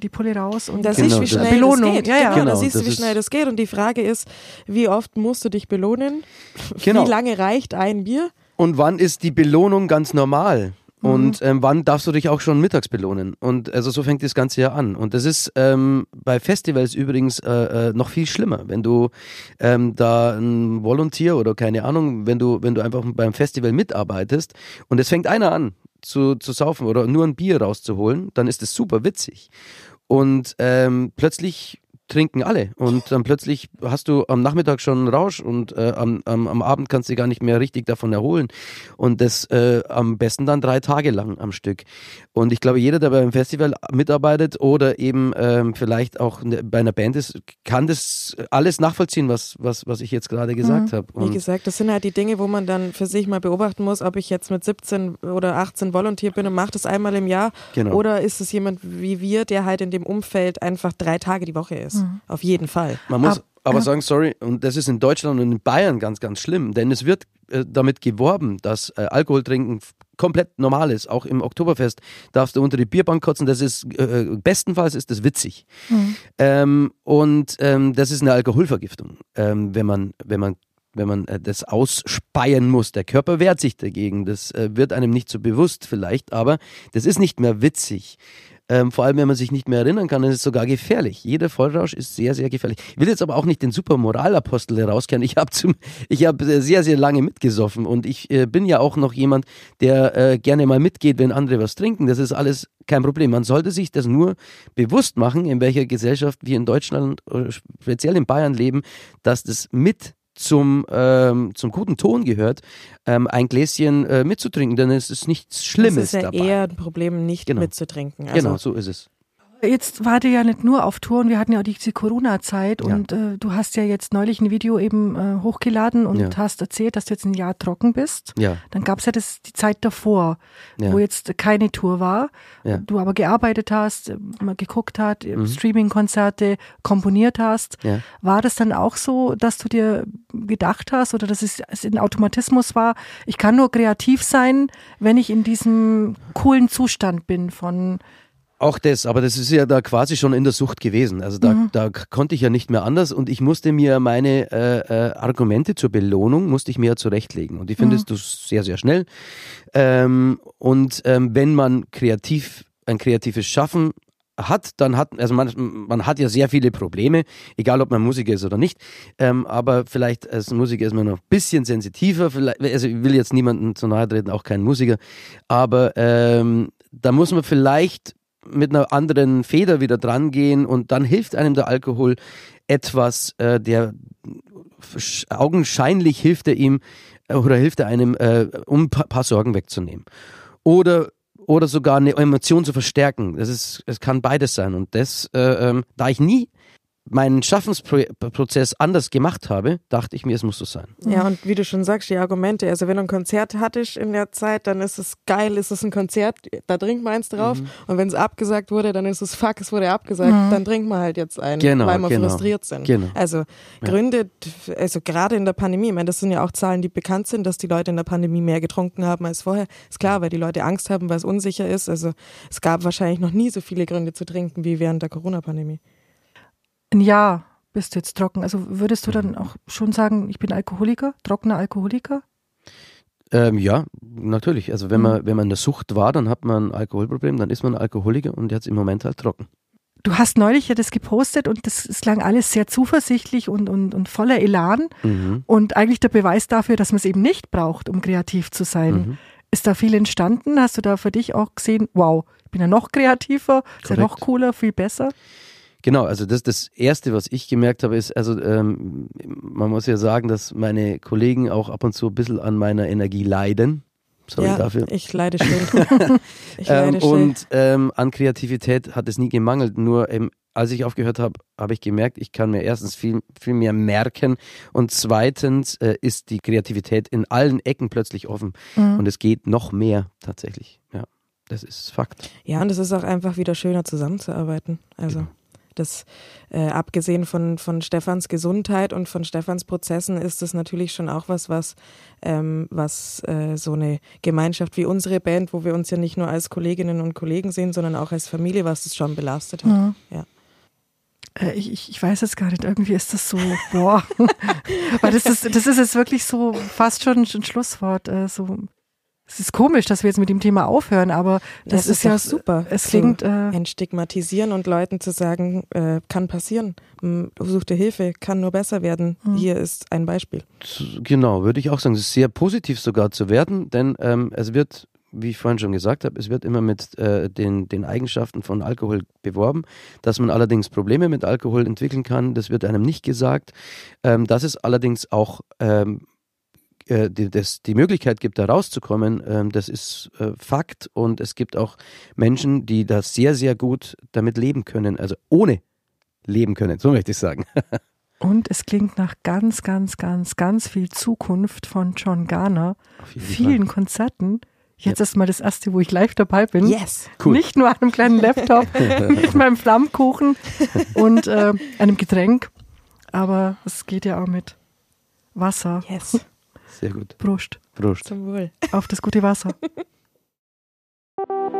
die Pulle raus und da siehst du, wie schnell Belohnung. das geht. Ja, ja. Genau, da siehst du, wie schnell das geht. Und die Frage ist, wie oft musst du dich belohnen? Genau. Wie lange reicht ein Bier? Und wann ist die Belohnung ganz normal? Und ähm, wann darfst du dich auch schon mittags belohnen? Und also so fängt das Ganze ja an. Und das ist ähm, bei Festivals übrigens äh, äh, noch viel schlimmer, wenn du ähm, da ein Volunteer oder keine Ahnung, wenn du, wenn du einfach beim Festival mitarbeitest und es fängt einer an zu, zu saufen oder nur ein Bier rauszuholen, dann ist es super witzig. Und ähm, plötzlich trinken alle. Und dann plötzlich hast du am Nachmittag schon einen Rausch und äh, am, am, am Abend kannst du dich gar nicht mehr richtig davon erholen. Und das äh, am besten dann drei Tage lang am Stück. Und ich glaube, jeder, der beim Festival mitarbeitet oder eben ähm, vielleicht auch bei einer Band ist, kann das alles nachvollziehen, was, was, was ich jetzt gerade gesagt mhm. habe. Wie gesagt, das sind halt die Dinge, wo man dann für sich mal beobachten muss, ob ich jetzt mit 17 oder 18 Volontier bin und mache das einmal im Jahr. Genau. Oder ist es jemand wie wir, der halt in dem Umfeld einfach drei Tage die Woche ist. Mhm. Auf jeden Fall. Man muss Ab, aber ja. sagen, sorry, und das ist in Deutschland und in Bayern ganz, ganz schlimm, denn es wird äh, damit geworben, dass äh, Alkohol trinken komplett normal ist. Auch im Oktoberfest darfst du unter die Bierbank kotzen. Das ist äh, äh, bestenfalls ist das witzig. Mhm. Ähm, und ähm, das ist eine Alkoholvergiftung, ähm, wenn man wenn man wenn man äh, das ausspeien muss. Der Körper wehrt sich dagegen. Das äh, wird einem nicht so bewusst vielleicht, aber das ist nicht mehr witzig. Ähm, vor allem, wenn man sich nicht mehr erinnern kann, dann ist es sogar gefährlich. Jeder Vollrausch ist sehr, sehr gefährlich. Ich will jetzt aber auch nicht den super Moralapostel herauskehren. Ich habe hab sehr, sehr lange mitgesoffen und ich äh, bin ja auch noch jemand, der äh, gerne mal mitgeht, wenn andere was trinken. Das ist alles kein Problem. Man sollte sich das nur bewusst machen, in welcher Gesellschaft wir in Deutschland, äh, speziell in Bayern leben, dass das mit zum, ähm, zum guten Ton gehört, ähm, ein Gläschen äh, mitzutrinken, denn es ist nichts Schlimmes dabei. Das ist ja dabei. eher ein Problem, nicht genau. mitzutrinken. Also genau, so ist es. Jetzt wart ihr ja nicht nur auf Tour und wir hatten ja auch diese Corona-Zeit ja. und äh, du hast ja jetzt neulich ein Video eben äh, hochgeladen und ja. hast erzählt, dass du jetzt ein Jahr trocken bist. Ja. Dann gab es ja das, die Zeit davor, ja. wo jetzt keine Tour war, ja. du aber gearbeitet hast, mal geguckt hast, mhm. Streaming-Konzerte komponiert hast. Ja. War das dann auch so, dass du dir gedacht hast oder dass es, es ein Automatismus war, ich kann nur kreativ sein, wenn ich in diesem coolen Zustand bin von auch das, aber das ist ja da quasi schon in der Sucht gewesen. Also da, mhm. da konnte ich ja nicht mehr anders und ich musste mir meine äh, äh, Argumente zur Belohnung, musste ich mir ja zurechtlegen. Und ich finde mhm. das sehr, sehr schnell. Ähm, und ähm, wenn man kreativ, ein kreatives Schaffen hat, dann hat, also man, man hat ja sehr viele Probleme, egal ob man Musiker ist oder nicht, ähm, aber vielleicht als Musiker ist man noch ein bisschen sensitiver, vielleicht, also ich will jetzt niemanden zu nahe treten, auch kein Musiker, aber ähm, da muss man vielleicht mit einer anderen Feder wieder dran gehen und dann hilft einem der Alkohol etwas, äh, der augenscheinlich hilft er ihm äh, oder hilft er einem, äh, um ein paar Sorgen wegzunehmen. Oder oder sogar eine Emotion zu verstärken. Das ist, es kann beides sein. Und das, äh, ähm, da ich nie meinen Schaffensprozess anders gemacht habe, dachte ich mir, es muss so sein. Ja, und wie du schon sagst, die Argumente, also wenn du ein Konzert hattest in der Zeit, dann ist es geil, ist es ein Konzert, da trinkt man eins drauf. Mhm. Und wenn es abgesagt wurde, dann ist es fuck, es wurde abgesagt, mhm. dann trinkt man halt jetzt einen, genau, weil wir genau. frustriert sind. Genau. Also. Gründe, also gerade in der Pandemie, ich meine, das sind ja auch Zahlen, die bekannt sind, dass die Leute in der Pandemie mehr getrunken haben als vorher. Ist klar, weil die Leute Angst haben, weil es unsicher ist. Also es gab wahrscheinlich noch nie so viele Gründe zu trinken wie während der Corona-Pandemie ein Jahr bist du jetzt trocken. Also würdest du dann auch schon sagen, ich bin Alkoholiker, trockener Alkoholiker? Ähm, ja, natürlich. Also wenn man, mhm. wenn man in der Sucht war, dann hat man ein Alkoholproblem, dann ist man Alkoholiker und jetzt im Moment halt trocken. Du hast neulich ja das gepostet und das, das klang alles sehr zuversichtlich und, und, und voller Elan mhm. und eigentlich der Beweis dafür, dass man es eben nicht braucht, um kreativ zu sein. Mhm. Ist da viel entstanden? Hast du da für dich auch gesehen, wow, ich bin ja noch kreativer, ist ja noch cooler, viel besser? Genau, also das das Erste, was ich gemerkt habe, ist, also ähm, man muss ja sagen, dass meine Kollegen auch ab und zu ein bisschen an meiner Energie leiden. Sorry ja, dafür. Ich leide schön. ich leide ähm, und ähm, an Kreativität hat es nie gemangelt. Nur ähm, als ich aufgehört habe, habe ich gemerkt, ich kann mir erstens viel, viel mehr merken und zweitens äh, ist die Kreativität in allen Ecken plötzlich offen mhm. und es geht noch mehr tatsächlich. Ja, das ist Fakt. Ja, und es ist auch einfach wieder schöner zusammenzuarbeiten. Also. Genau. Das, äh, abgesehen von, von Stefans Gesundheit und von Stefans Prozessen ist das natürlich schon auch was, was, ähm, was äh, so eine Gemeinschaft wie unsere Band, wo wir uns ja nicht nur als Kolleginnen und Kollegen sehen, sondern auch als Familie, was das schon belastet hat. Mhm. Ja. Äh, ich, ich weiß es gar nicht, irgendwie ist das so, boah. Weil das ist, das ist jetzt wirklich so fast schon ein Schlusswort. Äh, so es ist komisch, dass wir jetzt mit dem Thema aufhören, aber das, Das ist, ist ja doch super. Es klingt äh, Entstigmatisieren und Leuten zu sagen, äh, kann passieren. Such dir Hilfe, kann nur besser werden. Hier ist ein Beispiel. Genau, würde ich auch sagen. Es ist sehr positiv sogar zu werden, denn ähm, es wird, wie ich vorhin schon gesagt habe, es wird immer mit äh, den, den Eigenschaften von Alkohol beworben. Dass man allerdings Probleme mit Alkohol entwickeln kann, das wird einem nicht gesagt. Ähm, dass es allerdings auch ähm, äh, die, das, die Möglichkeit gibt, da rauszukommen, ähm, das ist äh, Fakt. Und es gibt auch Menschen, die da sehr, sehr gut damit leben können, also ohne leben können, so möchte ich sagen. und es klingt nach ganz, ganz, ganz, ganz viel Zukunft von John Garner, Auf jeden vielen Konzerten. Jetzt ist mal das erste, wo ich live dabei bin. Yes. Cool. Nicht nur an einem kleinen Laptop mit meinem Flammkuchen und äh, einem Getränk, aber es geht ja auch mit Wasser. Yes. Sehr gut. Prost. Prost. Zum Wohl. Auf das gute Wasser.